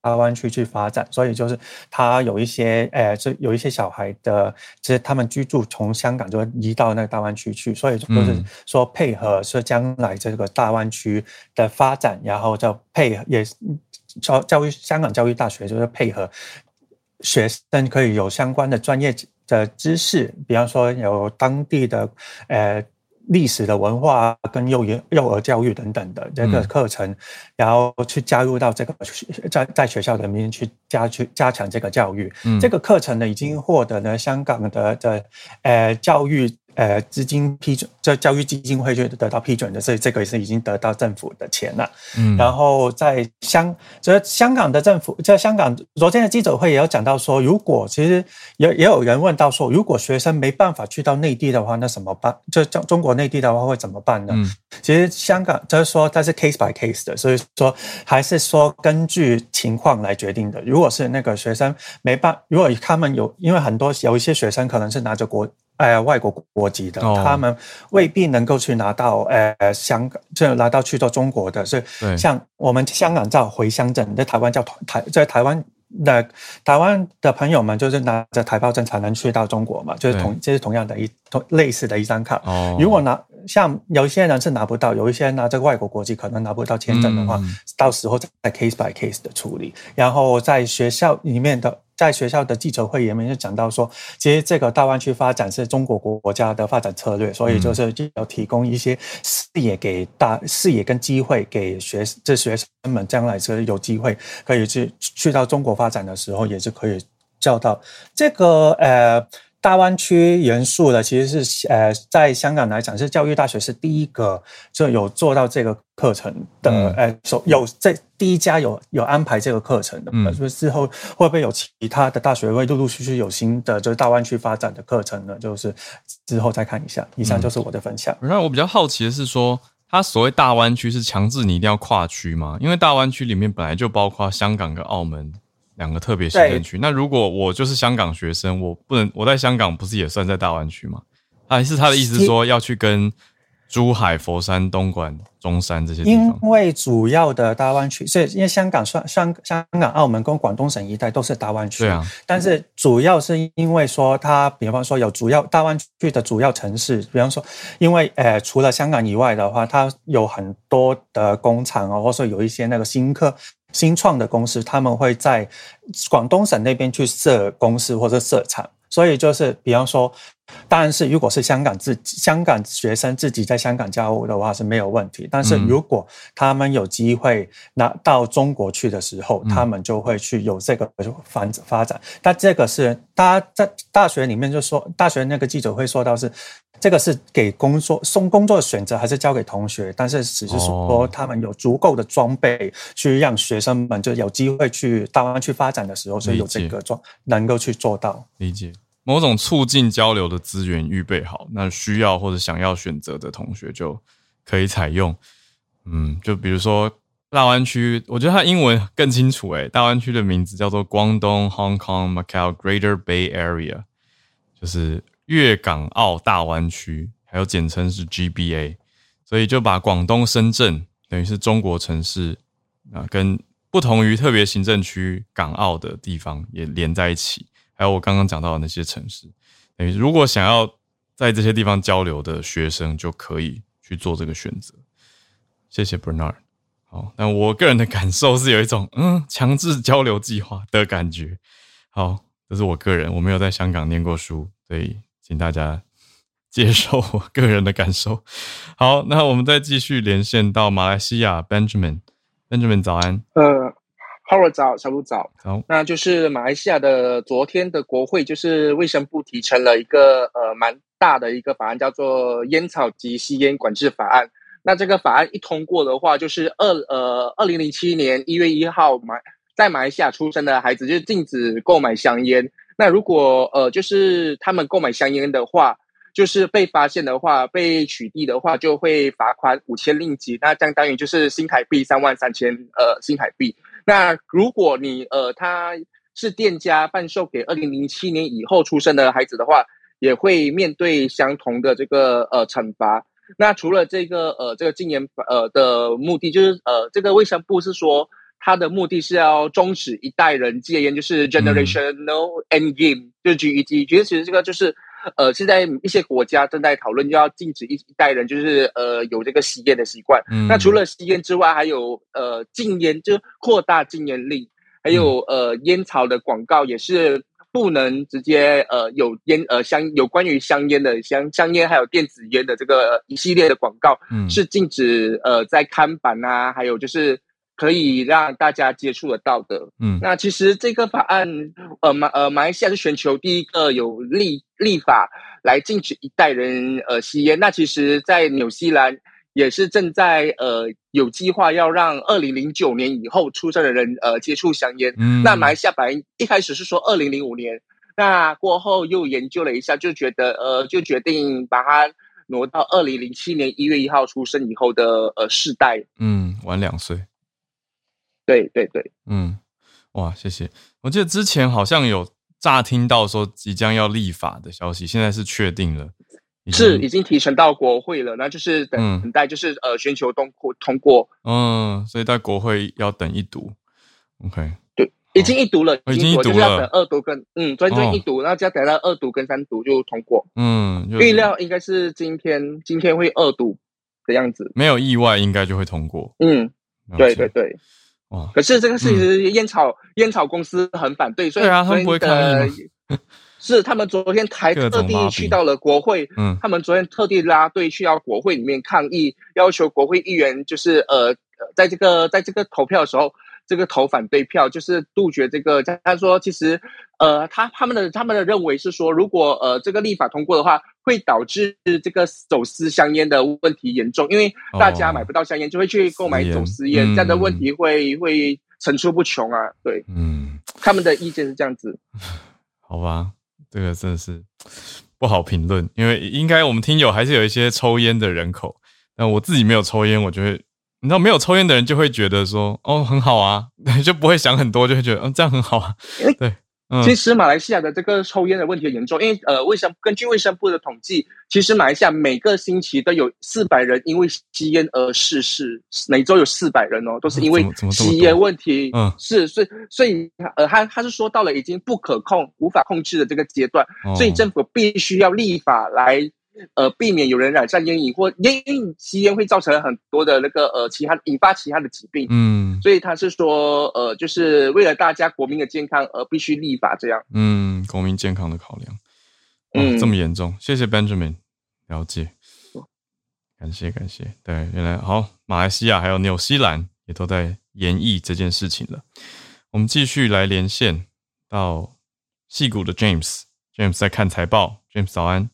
大湾区去发展，所以就是他有一些，诶，就有一些小孩的，其实他们居住从香港就移到那个大湾区去，所以就是说配合是将来这个大湾区的发展，然后就配合也教教育香港教育大学就是配合学生可以有相关的专业的知识，比方说有当地的，呃。历史的文化跟幼儿幼儿教育等等的这个课程，然后去加入到这个在在学校里面去加去加强这个教育。这个课程呢，已经获得了香港的的呃教育呃资金批准，这教育基金会就得到批准的，所以这个也是已经得到政府的钱了。嗯，然后在香，这香港的政府，在香港昨天的记者会也有讲到说，如果其实也也有人问到说，如果学生没办法去到内地的话，那怎么办？就中中国内地的话会怎么办呢？嗯，其实香港就是说它是 case by case 的，所以说还是说根据情况来决定的。如果是那个学生没办，如果他们有，因为很多有一些学生可能是拿着国。呃，外国国籍的，他们未必能够去拿到呃香港，就拿到去到中国的，是像我们香港叫回乡证，在台湾叫台，在台湾的台湾的朋友们就是拿着台胞证才能去到中国嘛，就是同这是同样的一同类似的一张卡。如果拿像有一些人是拿不到，有一些人拿着外国国籍可能拿不到签证的话，到时候再 case by case 的处理，然后在学校里面的。在学校的记者会里面就讲到说，其实这个大湾区发展是中国国家的发展策略，所以就是要提供一些视野给大视野跟机会给学这学生们，将来是有机会可以去去到中国发展的时候，也是可以叫到这个呃。大湾区元素的，其实是呃，在香港来讲，是教育大学是第一个就有做到这个课程的，呃，有这第一家有有安排这个课程的。嗯，所以之后会不会有其他的大学会陆陆续续有新的就是大湾区发展的课程呢？就是之后再看一下。以上就是我的分享。那我比较好奇的是说，它所谓大湾区是强制你一定要跨区吗？因为大湾区里面本来就包括香港跟澳门。两个特别行政区，那如果我就是香港学生，我不能我在香港不是也算在大湾区吗？还是他的意思说要去跟珠海、佛山、东莞、中山这些地方？因为主要的大湾区，所以因为香港算香香港、澳门跟广东省一带都是大湾区，对啊。但是主要是因为说，它比方说有主要大湾区的主要城市，比方说，因为呃，除了香港以外的话，它有很多的工厂啊，或者说有一些那个新客。新创的公司，他们会在广东省那边去设公司或者设厂，所以就是比方说，当然是如果是香港自香港学生自己在香港教务的话是没有问题，但是如果他们有机会拿到中国去的时候，他们就会去有这个发发展。但这个是大家在大学里面就说，大学那个记者会说到是。这个是给工作送工作的选择，还是交给同学？但是只是说他们有足够的装备，去让学生们就有机会去大湾区发展的时候，所以有这个装能够去做到。理解某种促进交流的资源预备好，那需要或者想要选择的同学就可以采用。嗯，就比如说大湾区，我觉得它英文更清楚诶，大湾区的名字叫做广东 Hong Kong Macau Greater Bay Area，就是。粤港澳大湾区，还有简称是 GBA，所以就把广东、深圳等于是中国城市啊，跟不同于特别行政区港澳的地方也连在一起。还有我刚刚讲到的那些城市，等于如果想要在这些地方交流的学生，就可以去做这个选择。谢谢 Bernard。好，那我个人的感受是有一种嗯强制交流计划的感觉。好，这是我个人，我没有在香港念过书，所以。请大家接受我个人的感受。好，那我们再继续连线到马来西亚，Benjamin。Benjamin 早安。呃，Howard 早，小鹿早。好，那就是马来西亚的昨天的国会，就是卫生部提成了一个呃蛮大的一个法案，叫做烟草及吸烟管制法案。那这个法案一通过的话，就是二呃二零零七年一月一号，马在马来西亚出生的孩子就禁止购买香烟。那如果呃，就是他们购买香烟的话，就是被发现的话，被取缔的话，就会罚款五千令吉，那相当于就是新台币三万三千呃新台币。那如果你呃他是店家贩售给二零零七年以后出生的孩子的话，也会面对相同的这个呃惩罚。那除了这个呃这个禁烟呃的目的，就是呃这个卫生部是说。它的目的是要终止一代人戒烟，就是 generational end game，就是 GED。觉得其实这个就是，呃，现在一些国家正在讨论，就要禁止一一代人，就是呃有这个吸烟的习惯。那除了吸烟之外，还有呃禁烟，就扩大禁烟令，还有呃烟草的广告也是不能直接呃有烟呃香有关于香烟的香香烟还有电子烟的这个一系列的广告是禁止呃在看板啊，还有就是。可以让大家接触得到的。嗯，那其实这个法案，呃马呃马来西亚是全球第一个有立立法来禁止一代人呃吸烟。那其实，在纽西兰也是正在呃有计划要让二零零九年以后出生的人呃接触香烟。嗯，那马来西亚本来一开始是说二零零五年，那过后又研究了一下，就觉得呃就决定把它。挪到二零零七年一月一号出生以后的呃世代，嗯，晚两岁。对对对，嗯，哇，谢谢。我记得之前好像有乍听到说即将要立法的消息，现在是确定了，是已经提呈到国会了，那就是等等待，就是呃全球通过通过。嗯，所以在国会要等一读。OK。已经一读了，已经一读了，要等二读跟嗯，专专一读，然后就要等到二读跟三读就通过。嗯，预料应该是今天，今天会二读的样子，没有意外应该就会通过。嗯，对对对。哇，可是这个事情烟草烟草公司很反对，所以他们不会抗议。是他们昨天台特地去到了国会，嗯，他们昨天特地拉队去到国会里面抗议，要求国会议员就是呃，在这个在这个投票的时候。这个投反对票就是杜绝这个。他说，其实，呃，他他们的他们的认为是说，如果呃这个立法通过的话，会导致这个走私香烟的问题严重，因为大家买不到香烟，就会去购买走私烟，这样的问题会会层出不穷啊。对，嗯，他们的意见是这样子。好吧，这个真的是不好评论，因为应该我们听友还是有一些抽烟的人口，那我自己没有抽烟，我就会。你知道没有抽烟的人就会觉得说哦很好啊，就不会想很多，就会觉得嗯这样很好啊。对，其实马来西亚的这个抽烟的问题很严重，因为呃卫生根据卫生部的统计，其实马来西亚每个星期都有四百人因为吸烟而逝世，每周有四百人哦，都是 因为吸烟问题。嗯，是，所以所以呃他他是说到了已经不可控、无法控制的这个阶段，所以政府必须要立法来。呃，避免有人染上烟瘾或烟瘾吸烟会造成很多的那个呃其他引发其他的疾病，嗯，所以他是说呃，就是为了大家国民的健康而必须立法这样，嗯，国民健康的考量，嗯，这么严重，谢谢 Benjamin，了解，感谢感谢，对，原来好，马来西亚还有纽西兰也都在研议这件事情了，我们继续来连线到戏谷的 James，James 在看财报，James 早安。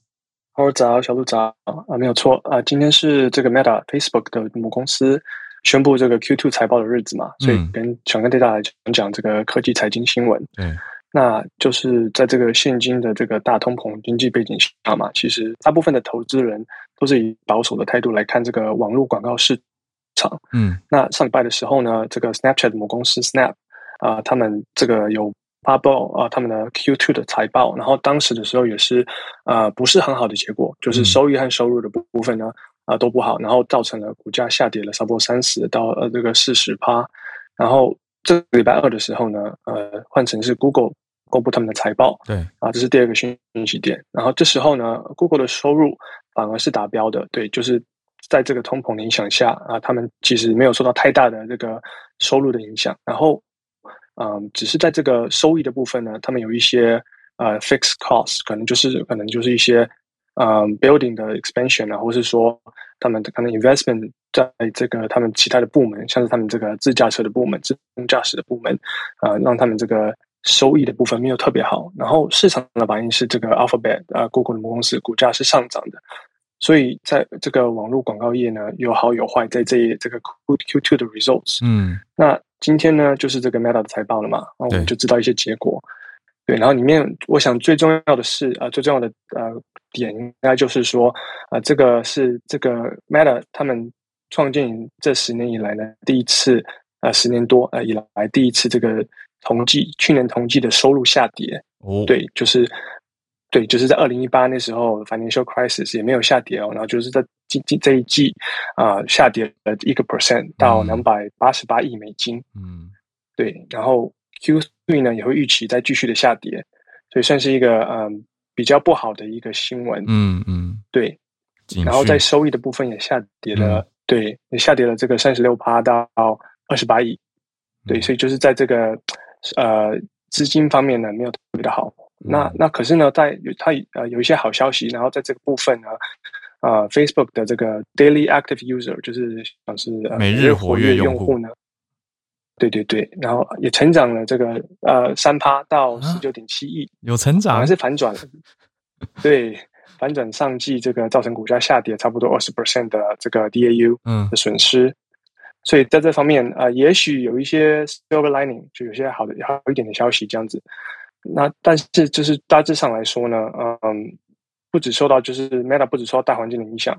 好早，小鹿早啊，没有错啊，今天是这个 Meta Facebook 的母公司宣布这个 Q2 财报的日子嘛，所以跟想跟大家来讲讲这个科技财经新闻。嗯，那就是在这个现今的这个大通膨经济背景下嘛，其实大部分的投资人都是以保守的态度来看这个网络广告市场。嗯，那上礼拜的时候呢，这个 Snapchat 母公司 Snap 啊，他们这个有。发布啊，他们的 Q2 的财报，然后当时的时候也是，呃，不是很好的结果，就是收益和收入的部部分呢，啊都不好，然后造成了股价下跌了差不多三十到呃这个四十趴，然后这个礼拜二的时候呢，呃，换成是 Google 公布他们的财报，对，啊，这是第二个讯息点，然后这时候呢，Google 的收入反而是达标的，对，就是在这个通膨的影响下啊，他们其实没有受到太大的这个收入的影响，然后。嗯，只是在这个收益的部分呢，他们有一些呃 fixed costs，可能就是可能就是一些嗯 building 的 expansion 啊，或是说他们可能 investment 在这个他们其他的部门，像是他们这个自驾车的部门、自动驾驶的部门，呃，让他们这个收益的部分没有特别好。然后市场的反应是这个 Alphabet 啊，Google 的母公司股价是上涨的。所以在这个网络广告业呢，有好有坏，在这这个 Q Q two 的 results，嗯，那今天呢，就是这个 Meta 的财报了嘛，那我们就知道一些结果，对，然后里面我想最重要的是啊，最重要的呃点应该就是说啊，这个是这个 Meta 他们创建这十年以来呢，第一次啊，十年多呃以来第一次这个同计去年同季的收入下跌，哦，对，就是。对，就是在二零一八那时候，financial crisis 也没有下跌哦，然后就是在今今这一季啊，下跌了一个 percent 到两百八十八亿美金。嗯，对，然后 Q three 呢也会预期再继续的下跌，所以算是一个嗯比较不好的一个新闻。嗯嗯，对，然后在收益的部分也下跌了，对，也下跌了这个三十六趴到二十八亿。对，所以就是在这个呃资金方面呢，没有特别的好。那那可是呢，在有它呃有一些好消息，然后在这个部分呢，呃，Facebook 的这个 Daily Active User 就是像是每日活跃用户。呢，对对对，然后也成长了这个呃三趴到十九点七亿，有成长，还是反转了？对，反转上季这个造成股价下跌差不多二十 percent 的这个 DAU 的损失，所以在这方面啊，也许有一些 silver lining，就有些好的好一点的消息这样子。那但是就是大致上来说呢，嗯，不止受到就是 Meta 不止受到大环境的影响，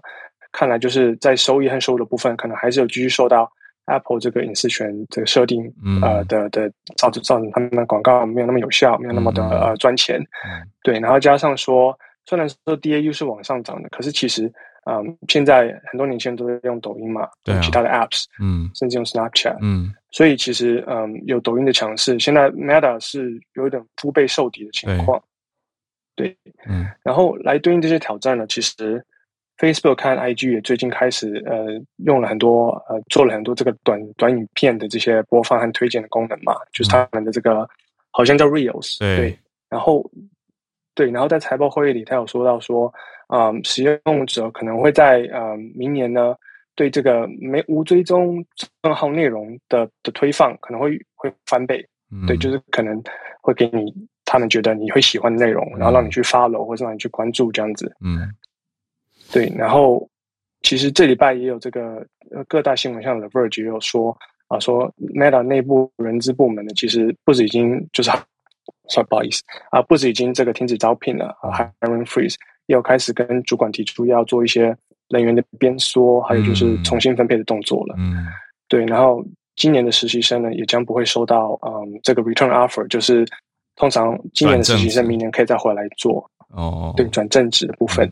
看来就是在收益和收入的部分，可能还是有继续受到。Apple 这个隐私权这个设定，呃的的造成造成他们的广告没有那么有效，没有那么的呃赚钱，对。然后加上说，虽然说 DAU 是往上涨的，可是其实，嗯，现在很多年轻人都在用抖音嘛，对其他的 Apps，嗯，甚至用 Snapchat，嗯，所以其实，嗯，有抖音的强势，现在 Meta 是有一点腹背受敌的情况，对，嗯。然后来对应这些挑战呢，其实。Facebook 看 IG 也最近开始呃用了很多呃做了很多这个短短影片的这些播放和推荐的功能嘛，就是他们的这个好像叫 Reels 对，然后对，然后在财报会议里他有说到说啊使用者可能会在呃明年呢对这个没无追踪账号内容的的推放可能会会翻倍，对，就是可能会给你他们觉得你会喜欢的内容，然后让你去 follow 或者让你去关注这样子，嗯。对，然后其实这礼拜也有这个各大新闻，像 The Verge 也有说啊，说 Meta 内部人资部门呢，其实不止已经就是，sorry 不好意思啊，不止已经这个停止招聘了啊，hiring freeze，也有开始跟主管提出要做一些人员的编缩，还有就是重新分配的动作了。嗯，对，然后今年的实习生呢，也将不会收到嗯这个 return offer，就是通常今年的实习生明年可以再回来做哦，对，转正职的部分。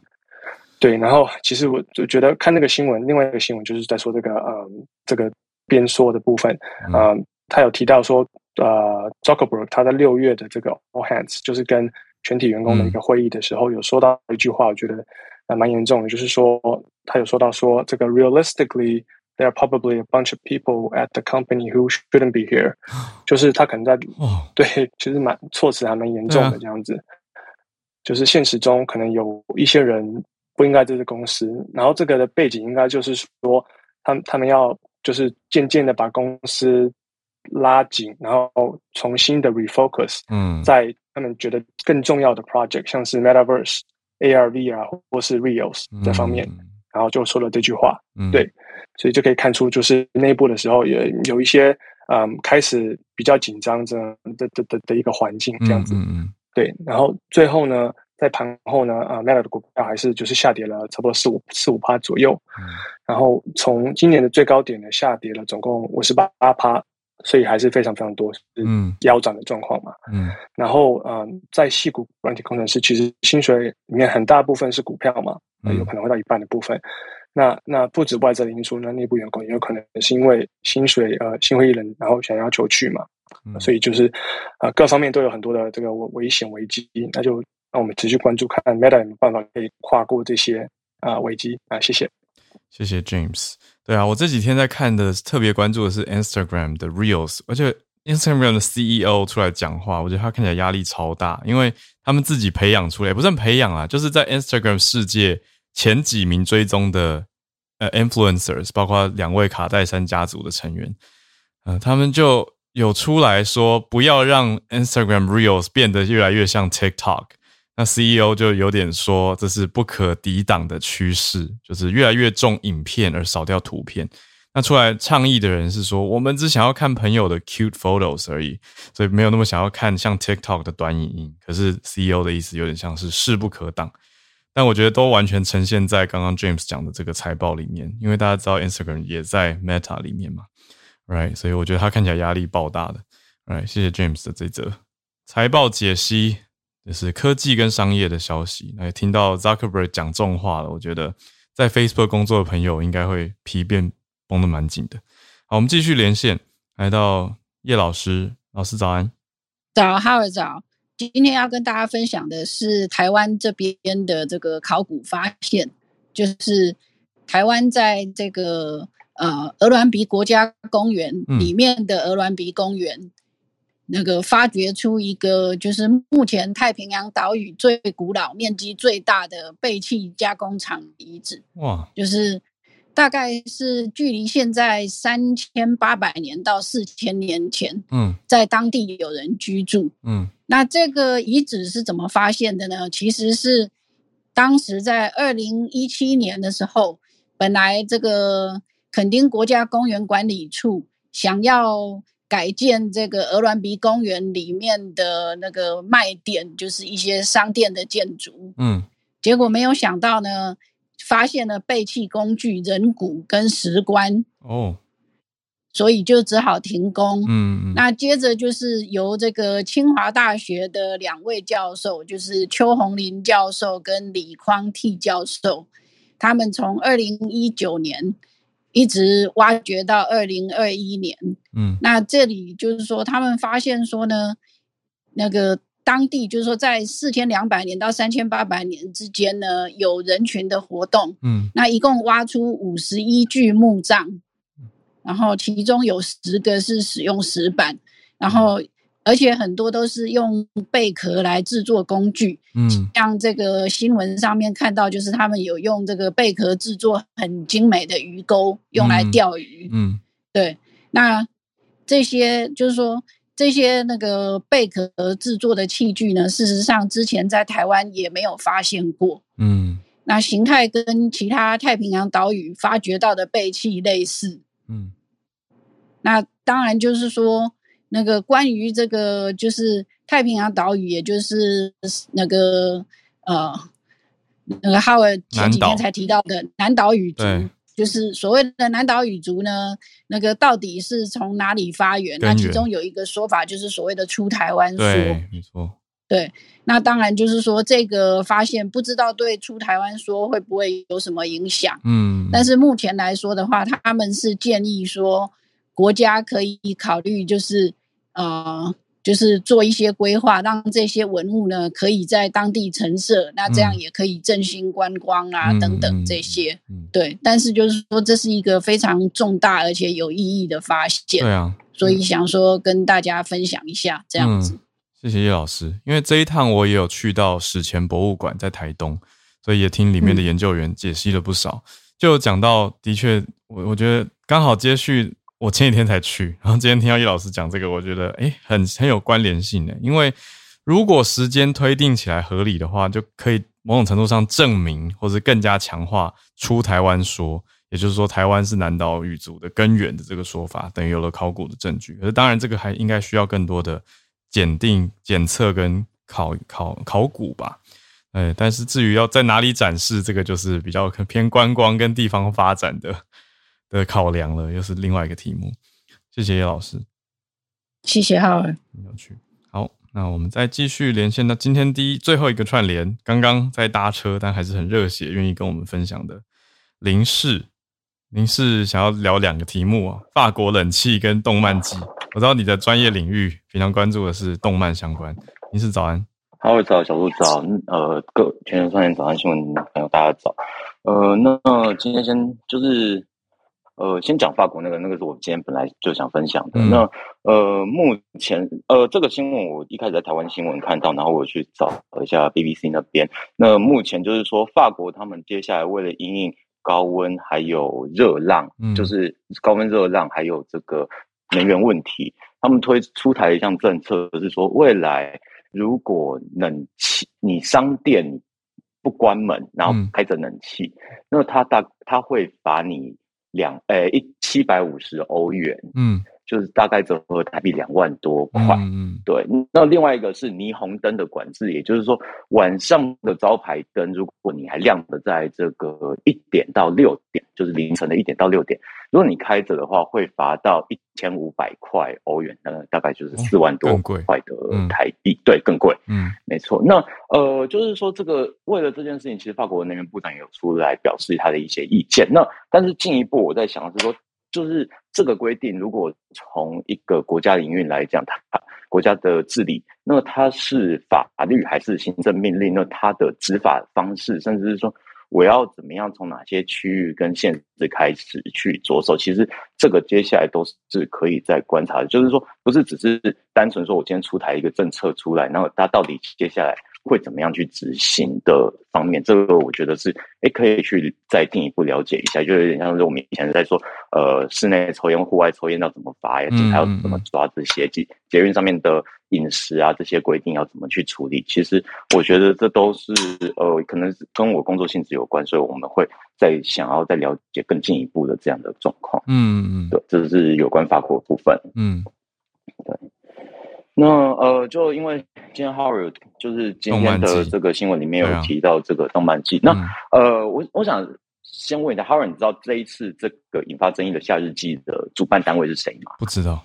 对，然后其实我就觉得看那个新闻，另外一个新闻就是在说这个呃这个边说的部分，嗯，他有提到说呃 Zuckerberg 他在六月的这个 All Hands 就是跟全体员工的一个会议的时候，有说到一句话，我觉得呃蛮严重的，就是说他有说到说这个 realistically there are probably a bunch of people at the company who shouldn't be here，就是他可能在对，其实蛮措辞还蛮严重的这样子，就是现实中可能有一些人。不应该这是公司，然后这个的背景应该就是说，他们他们要就是渐渐的把公司拉紧，然后重新的 refocus，嗯，在他们觉得更重要的 project，像是 Metaverse、ARV 啊，或是 Reels 这方面，然后就说了这句话，对，所以就可以看出，就是内部的时候也有一些嗯开始比较紧张这样的的的的一个环境这样子，对，然后最后呢。在盘后呢，啊，Meta 的股票还是就是下跌了差不多四五四五趴左右，嗯，然后从今年的最高点呢下跌了总共五十八趴，所以还是非常非常多，嗯，腰斩的状况嘛，嗯，然后嗯，在细股软体工程师其实薪水里面很大部分是股票嘛，有可能会到一半的部分，那那不止外在的因素，那内部员工也有可能是因为薪水呃心灰意冷，然后想要求去嘛，所以就是啊各方面都有很多的这个危险危机，那就。让我们持续关注，看 Meta 有没有办法可以跨过这些啊危机啊？谢谢，谢谢 James。对啊，我这几天在看的特别关注的是 Instagram 的 Reels，而且 Instagram 的 CEO 出来讲话，我觉得他看起来压力超大，因为他们自己培养出来，也不算培养啊，就是在 Instagram 世界前几名追踪的呃 influencers，包括两位卡戴珊家族的成员，呃，他们就有出来说，不要让 Instagram Reels 变得越来越像 TikTok。那 CEO 就有点说，这是不可抵挡的趋势，就是越来越重影片而少掉图片。那出来倡议的人是说，我们只想要看朋友的 cute photos 而已，所以没有那么想要看像 TikTok 的短影音。可是 CEO 的意思有点像是势不可挡，但我觉得都完全呈现在刚刚 James 讲的这个财报里面，因为大家知道 Instagram 也在 Meta 里面嘛，right？所以我觉得他看起来压力爆大的，right？谢谢 James 的这则财报解析。就是科技跟商业的消息，那听到 Zuckerberg 讲重话了，我觉得在 Facebook 工作的朋友应该会皮变绷得蛮紧的。好，我们继续连线，来到叶老师，老师早安。早，哈尔早。今天要跟大家分享的是台湾这边的这个考古发现，就是台湾在这个呃鹅銮鼻国家公园里面的鹅銮鼻公园。那个发掘出一个，就是目前太平洋岛屿最古老、面积最大的废弃加工厂遗址。哇！就是大概是距离现在三千八百年到四千年前，嗯，在当地有人居住，嗯，那这个遗址是怎么发现的呢？其实是当时在二零一七年的时候，本来这个垦丁国家公园管理处想要改建这个鹅銮鼻公园里面的那个卖点，就是一些商店的建筑，嗯，结果没有想到呢。发现了废弃工具、人骨跟石棺哦，所以就只好停工。嗯，那接着就是由这个清华大学的两位教授，就是邱红林教授跟李匡替教授，他们从二零一九年一直挖掘到二零二一年。嗯，那这里就是说，他们发现说呢，那个。当地就是说，在四千两百年到三千八百年之间呢，有人群的活动。嗯，那一共挖出五十一具墓葬，然后其中有十个是使用石板，然后而且很多都是用贝壳来制作工具。嗯，像这个新闻上面看到，就是他们有用这个贝壳制作很精美的鱼钩，用来钓鱼。嗯，对，那这些就是说。这些那个贝壳制作的器具呢，事实上之前在台湾也没有发现过。嗯，那形态跟其他太平洋岛屿发掘到的贝器类似。嗯，那当然就是说，那个关于这个就是太平洋岛屿，也就是那个呃那个哈尔前几天才提到的南岛语族。就是所谓的南岛语族呢，那个到底是从哪里发源？那其中有一个说法，就是所谓的出台湾说。没错。对，那当然就是说这个发现不知道对出台湾说会不会有什么影响。嗯。但是目前来说的话，他们是建议说国家可以考虑，就是呃。就是做一些规划，让这些文物呢可以在当地陈设，那这样也可以振兴观光啊等等这些。对，但是就是说这是一个非常重大而且有意义的发现。对啊，所以想说跟大家分享一下这样子。谢谢叶老师，因为这一趟我也有去到史前博物馆在台东，所以也听里面的研究员解析了不少，就讲到的确，我我觉得刚好接续。我前几天才去，然后今天听到叶老师讲这个，我觉得诶很很有关联性的。因为如果时间推定起来合理的话，就可以某种程度上证明，或者更加强化出台湾说，也就是说台湾是南岛语族的根源的这个说法，等于有了考古的证据。可是当然，这个还应该需要更多的检定、检测跟考考考古吧。哎，但是至于要在哪里展示，这个就是比较偏观光跟地方发展的。的考量了，又是另外一个题目。谢谢叶老师，谢谢浩文，有趣。好，那我们再继续连线到今天第一最后一个串联，刚刚在搭车，但还是很热血，愿意跟我们分享的林氏。林氏想要聊两个题目啊，法国冷气跟动漫机。我知道你的专业领域平常关注的是动漫相关。林氏早安，哈尔早，小鹿早，呃，各全球串联早安新闻朋友大家早。呃，那今天先就是。呃，先讲法国那个，那个是我今天本来就想分享的。那呃，目前呃，这个新闻我一开始在台湾新闻看到，然后我去找一下 BBC 那边。那目前就是说，法国他们接下来为了应应高温还有热浪，就是高温热浪还有这个能源问题，他们推出台一项政策，是说未来如果冷气你商店不关门，然后开着冷气，那他大他会把你。两诶一七百五十欧元，嗯，就是大概折合台币两万多块，嗯，对。那另外一个是霓虹灯的管制，也就是说晚上的招牌灯，如果你还亮的在这个一点到六点，就是凌晨的一点到六点，如果你开着的话，会罚到一千五百块欧元，那，大概就是四万多块的台币，对，更贵，嗯，没错。那呃，就是说这个为了这件事情，其实法国的能源部长也有出来表示他的一些意见。那但是进一步，我在想的是说。就是这个规定，如果从一个国家领域来讲，它国家的治理，那么它是法律还是行政命令？那它的执法方式，甚至是说我要怎么样从哪些区域跟限制开始去着手？其实这个接下来都是可以再观察的。就是说，不是只是单纯说我今天出台一个政策出来，然后它到底接下来会怎么样去执行的方面，这个我觉得是哎可以去再进一步了解一下，就有点像是我们以前在说，呃，室内抽烟、户外抽烟要怎么罚呀，警察要怎么抓这些，捷捷运上面的饮食啊这些规定要怎么去处理。其实我觉得这都是呃，可能是跟我工作性质有关，所以我们会再想要再了解更进一步的这样的状况。嗯嗯，对，这是有关法国部分。嗯，对。那呃，就因为今天 Howard 就是今天的这个新闻里面有提到这个动漫季，那呃，我我想先问一下 Howard，你知道这一次这个引发争议的夏日季的主办单位是谁吗？不知道，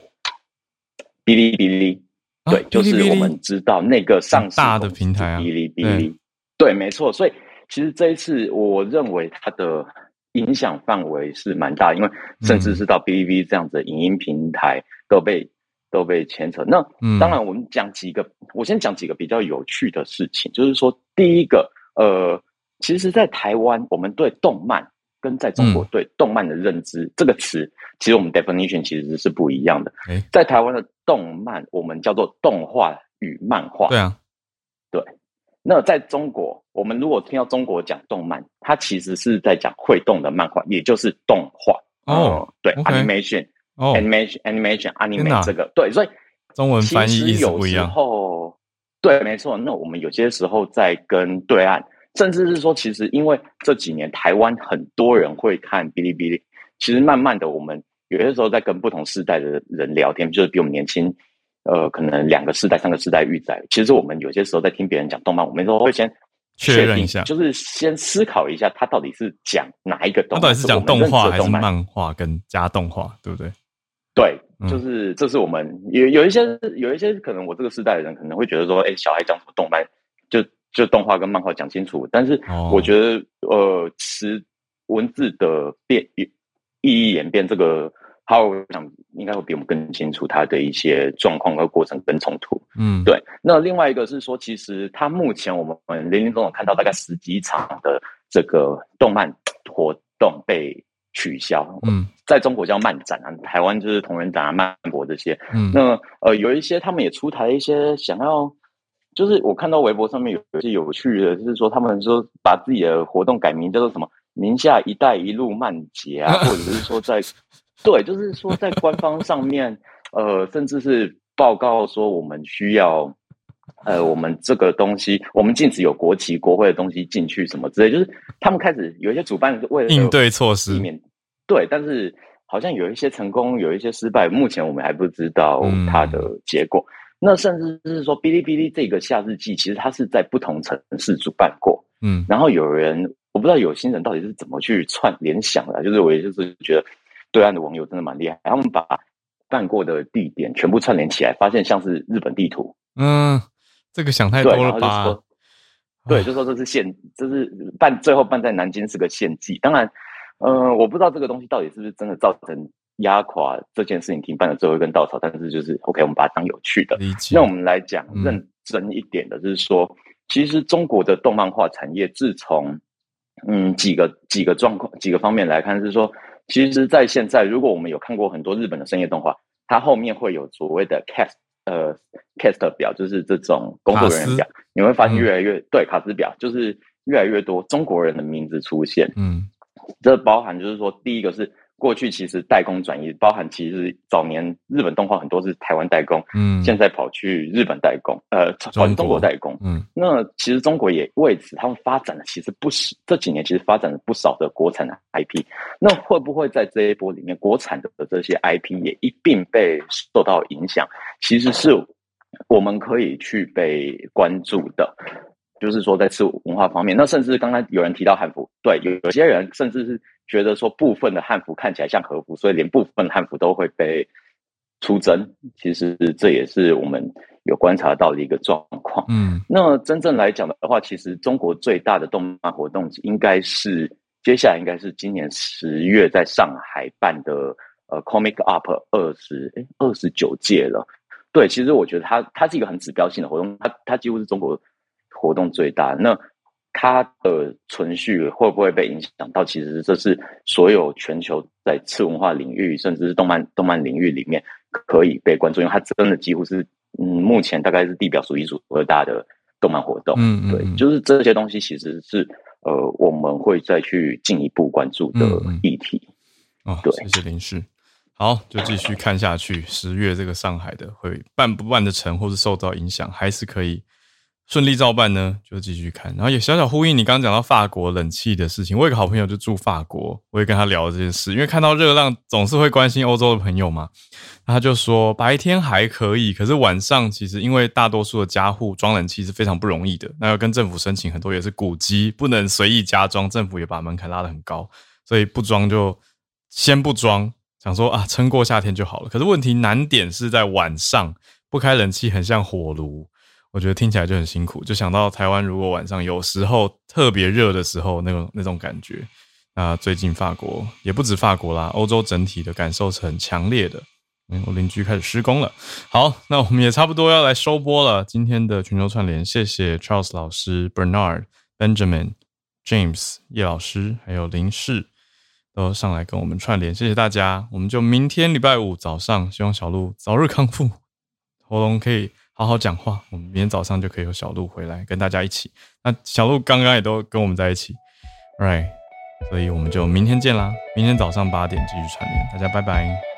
哔哩哔哩，对，就是我们知道那个上大的平台啊，哔哩哔哩，对，没错。所以其实这一次，我认为它的影响范围是蛮大，因为甚至是到哔哩哔哩这样子的影音平台都被。都被牵扯。那当然，我们讲几个，我先讲几个比较有趣的事情。就是说，第一个，呃，其实，在台湾，我们对动漫跟在中国对动漫的认知这个词，其实我们 definition 其实是不一样的。在台湾的动漫，我们叫做动画与漫画。对啊，对。那在中国，我们如果听到中国讲动漫，它其实是在讲会动的漫画，也就是动画。哦，对，animation。Animation animation anime 这个对，所以中文翻译意思不一样。后对，没错。那我们有些时候在跟对岸，甚至是说，其实因为这几年台湾很多人会看哔哩哔哩，其实慢慢的，我们有些时候在跟不同世代的人聊天，就是比我们年轻，呃，可能两个世代、三个世代遇在。其实我们有些时候在听别人讲动漫，我们都会先确认一下，就是先思考一下，他到底是讲哪一个动，他到底是讲动画还是漫画跟加动画，对不对？对，就是这是我们有有一些有一些可能我这个时代的人可能会觉得说，哎，小孩讲什么动漫，就就动画跟漫画讲清楚。但是我觉得，呃，词文字的变意义演变，这个他我想应该会比我们更清楚它的一些状况和过程跟冲突。嗯，对。那另外一个是说，其实他目前我们零零总总看到大概十几场的这个动漫活动被。取消，嗯，在中国叫漫展啊，台湾就是同人展啊、漫博这些，嗯，那呃有一些他们也出台一些想要，就是我看到微博上面有有些有趣的，就是说他们说把自己的活动改名叫做什么“宁夏一带一路漫节”啊，或者是说在，对，就是说在官方上面，呃，甚至是报告说我们需要。呃，我们这个东西，我们禁止有国旗、国徽的东西进去，什么之类，就是他们开始有一些主办是为了应对措施，避免对，但是好像有一些成功，有一些失败，目前我们还不知道它的结果。那甚至是说，哔哩哔哩这个夏日季，其实它是在不同城市主办过，嗯，然后有人我不知道有心人到底是怎么去串联想的，就是我也就是觉得对岸的网友真的蛮厉害，他们把办过的地点全部串联起来，发现像是日本地图，嗯。这个想太多了吧？对，就说这是献，这是办最后办在南京是个献祭。当然，呃，我不知道这个东西到底是不是真的造成压垮这件事情停办的最后一根稻草。但是就是 OK，我们把它当有趣的。那我们来讲认真一点的，就是说，其实中国的动漫画产业自从嗯几个几个状况几个方面来看，是说，其实，在现在，如果我们有看过很多日本的深夜动画，它后面会有所谓的 cast。呃，cast 表就是这种工作人员表，你会发现越来越对卡斯表，就是越来越多中国人的名字出现。嗯，这包含就是说，第一个是。过去其实代工转移，包含其实早年日本动画很多是台湾代工，嗯，现在跑去日本代工，呃，跑去中国代工，嗯，那其实中国也为此他们发展了其实不少，这几年其实发展了不少的国产的 IP，那会不会在这一波里面，国产的这些 IP 也一并被受到影响？其实是我们可以去被关注的。就是说，在吃文化方面，那甚至刚刚有人提到汉服，对，有有些人甚至是觉得说部分的汉服看起来像和服，所以连部分汉服都会被出征。其实这也是我们有观察到的一个状况。嗯，那真正来讲的话，其实中国最大的动漫活动应该是接下来应该是今年十月在上海办的呃 Comic Up 二十哎二十九届了。对，其实我觉得它它是一个很指标性的活动，它它几乎是中国。活动最大，那它的存续会不会被影响到？其实这是所有全球在次文化领域，甚至是动漫动漫领域里面可以被关注，因为它真的几乎是嗯，目前大概是地表数一数二大的动漫活动。嗯嗯，对，就是这些东西其实是呃我们会再去进一步关注的议题。哦，对，谢谢林氏。好，就继续看下去。十月这个上海的会办不办得成，或是受到影响，还是可以顺利照办呢？就继续看。然后也小小呼应你刚刚讲到法国冷气的事情。我有个好朋友就住法国，我也跟他聊这件事，因为看到热浪总是会关心欧洲的朋友嘛。他就说白天还可以，可是晚上其实因为大多数的家户装冷气是非常不容易的，那要跟政府申请很多也是古迹，不能随意加装，政府也把门槛拉得很高，所以不装就先不装。想说啊，撑过夏天就好了。可是问题难点是在晚上不开冷气，很像火炉，我觉得听起来就很辛苦。就想到台湾如果晚上有时候特别热的时候，那种那种感觉。那最近法国也不止法国啦，欧洲整体的感受是很强烈的。嗯，我邻居开始施工了。好，那我们也差不多要来收播了。今天的全球串联，谢谢 Charles 老师、Bernard、Benjamin、James 叶老师，还有林氏。都上来跟我们串联，谢谢大家。我们就明天礼拜五早上，希望小鹿早日康复，喉咙可以好好讲话。我们明天早上就可以有小鹿回来跟大家一起。那小鹿刚刚也都跟我们在一起，right？所以我们就明天见啦，明天早上八点继续串联，大家拜拜。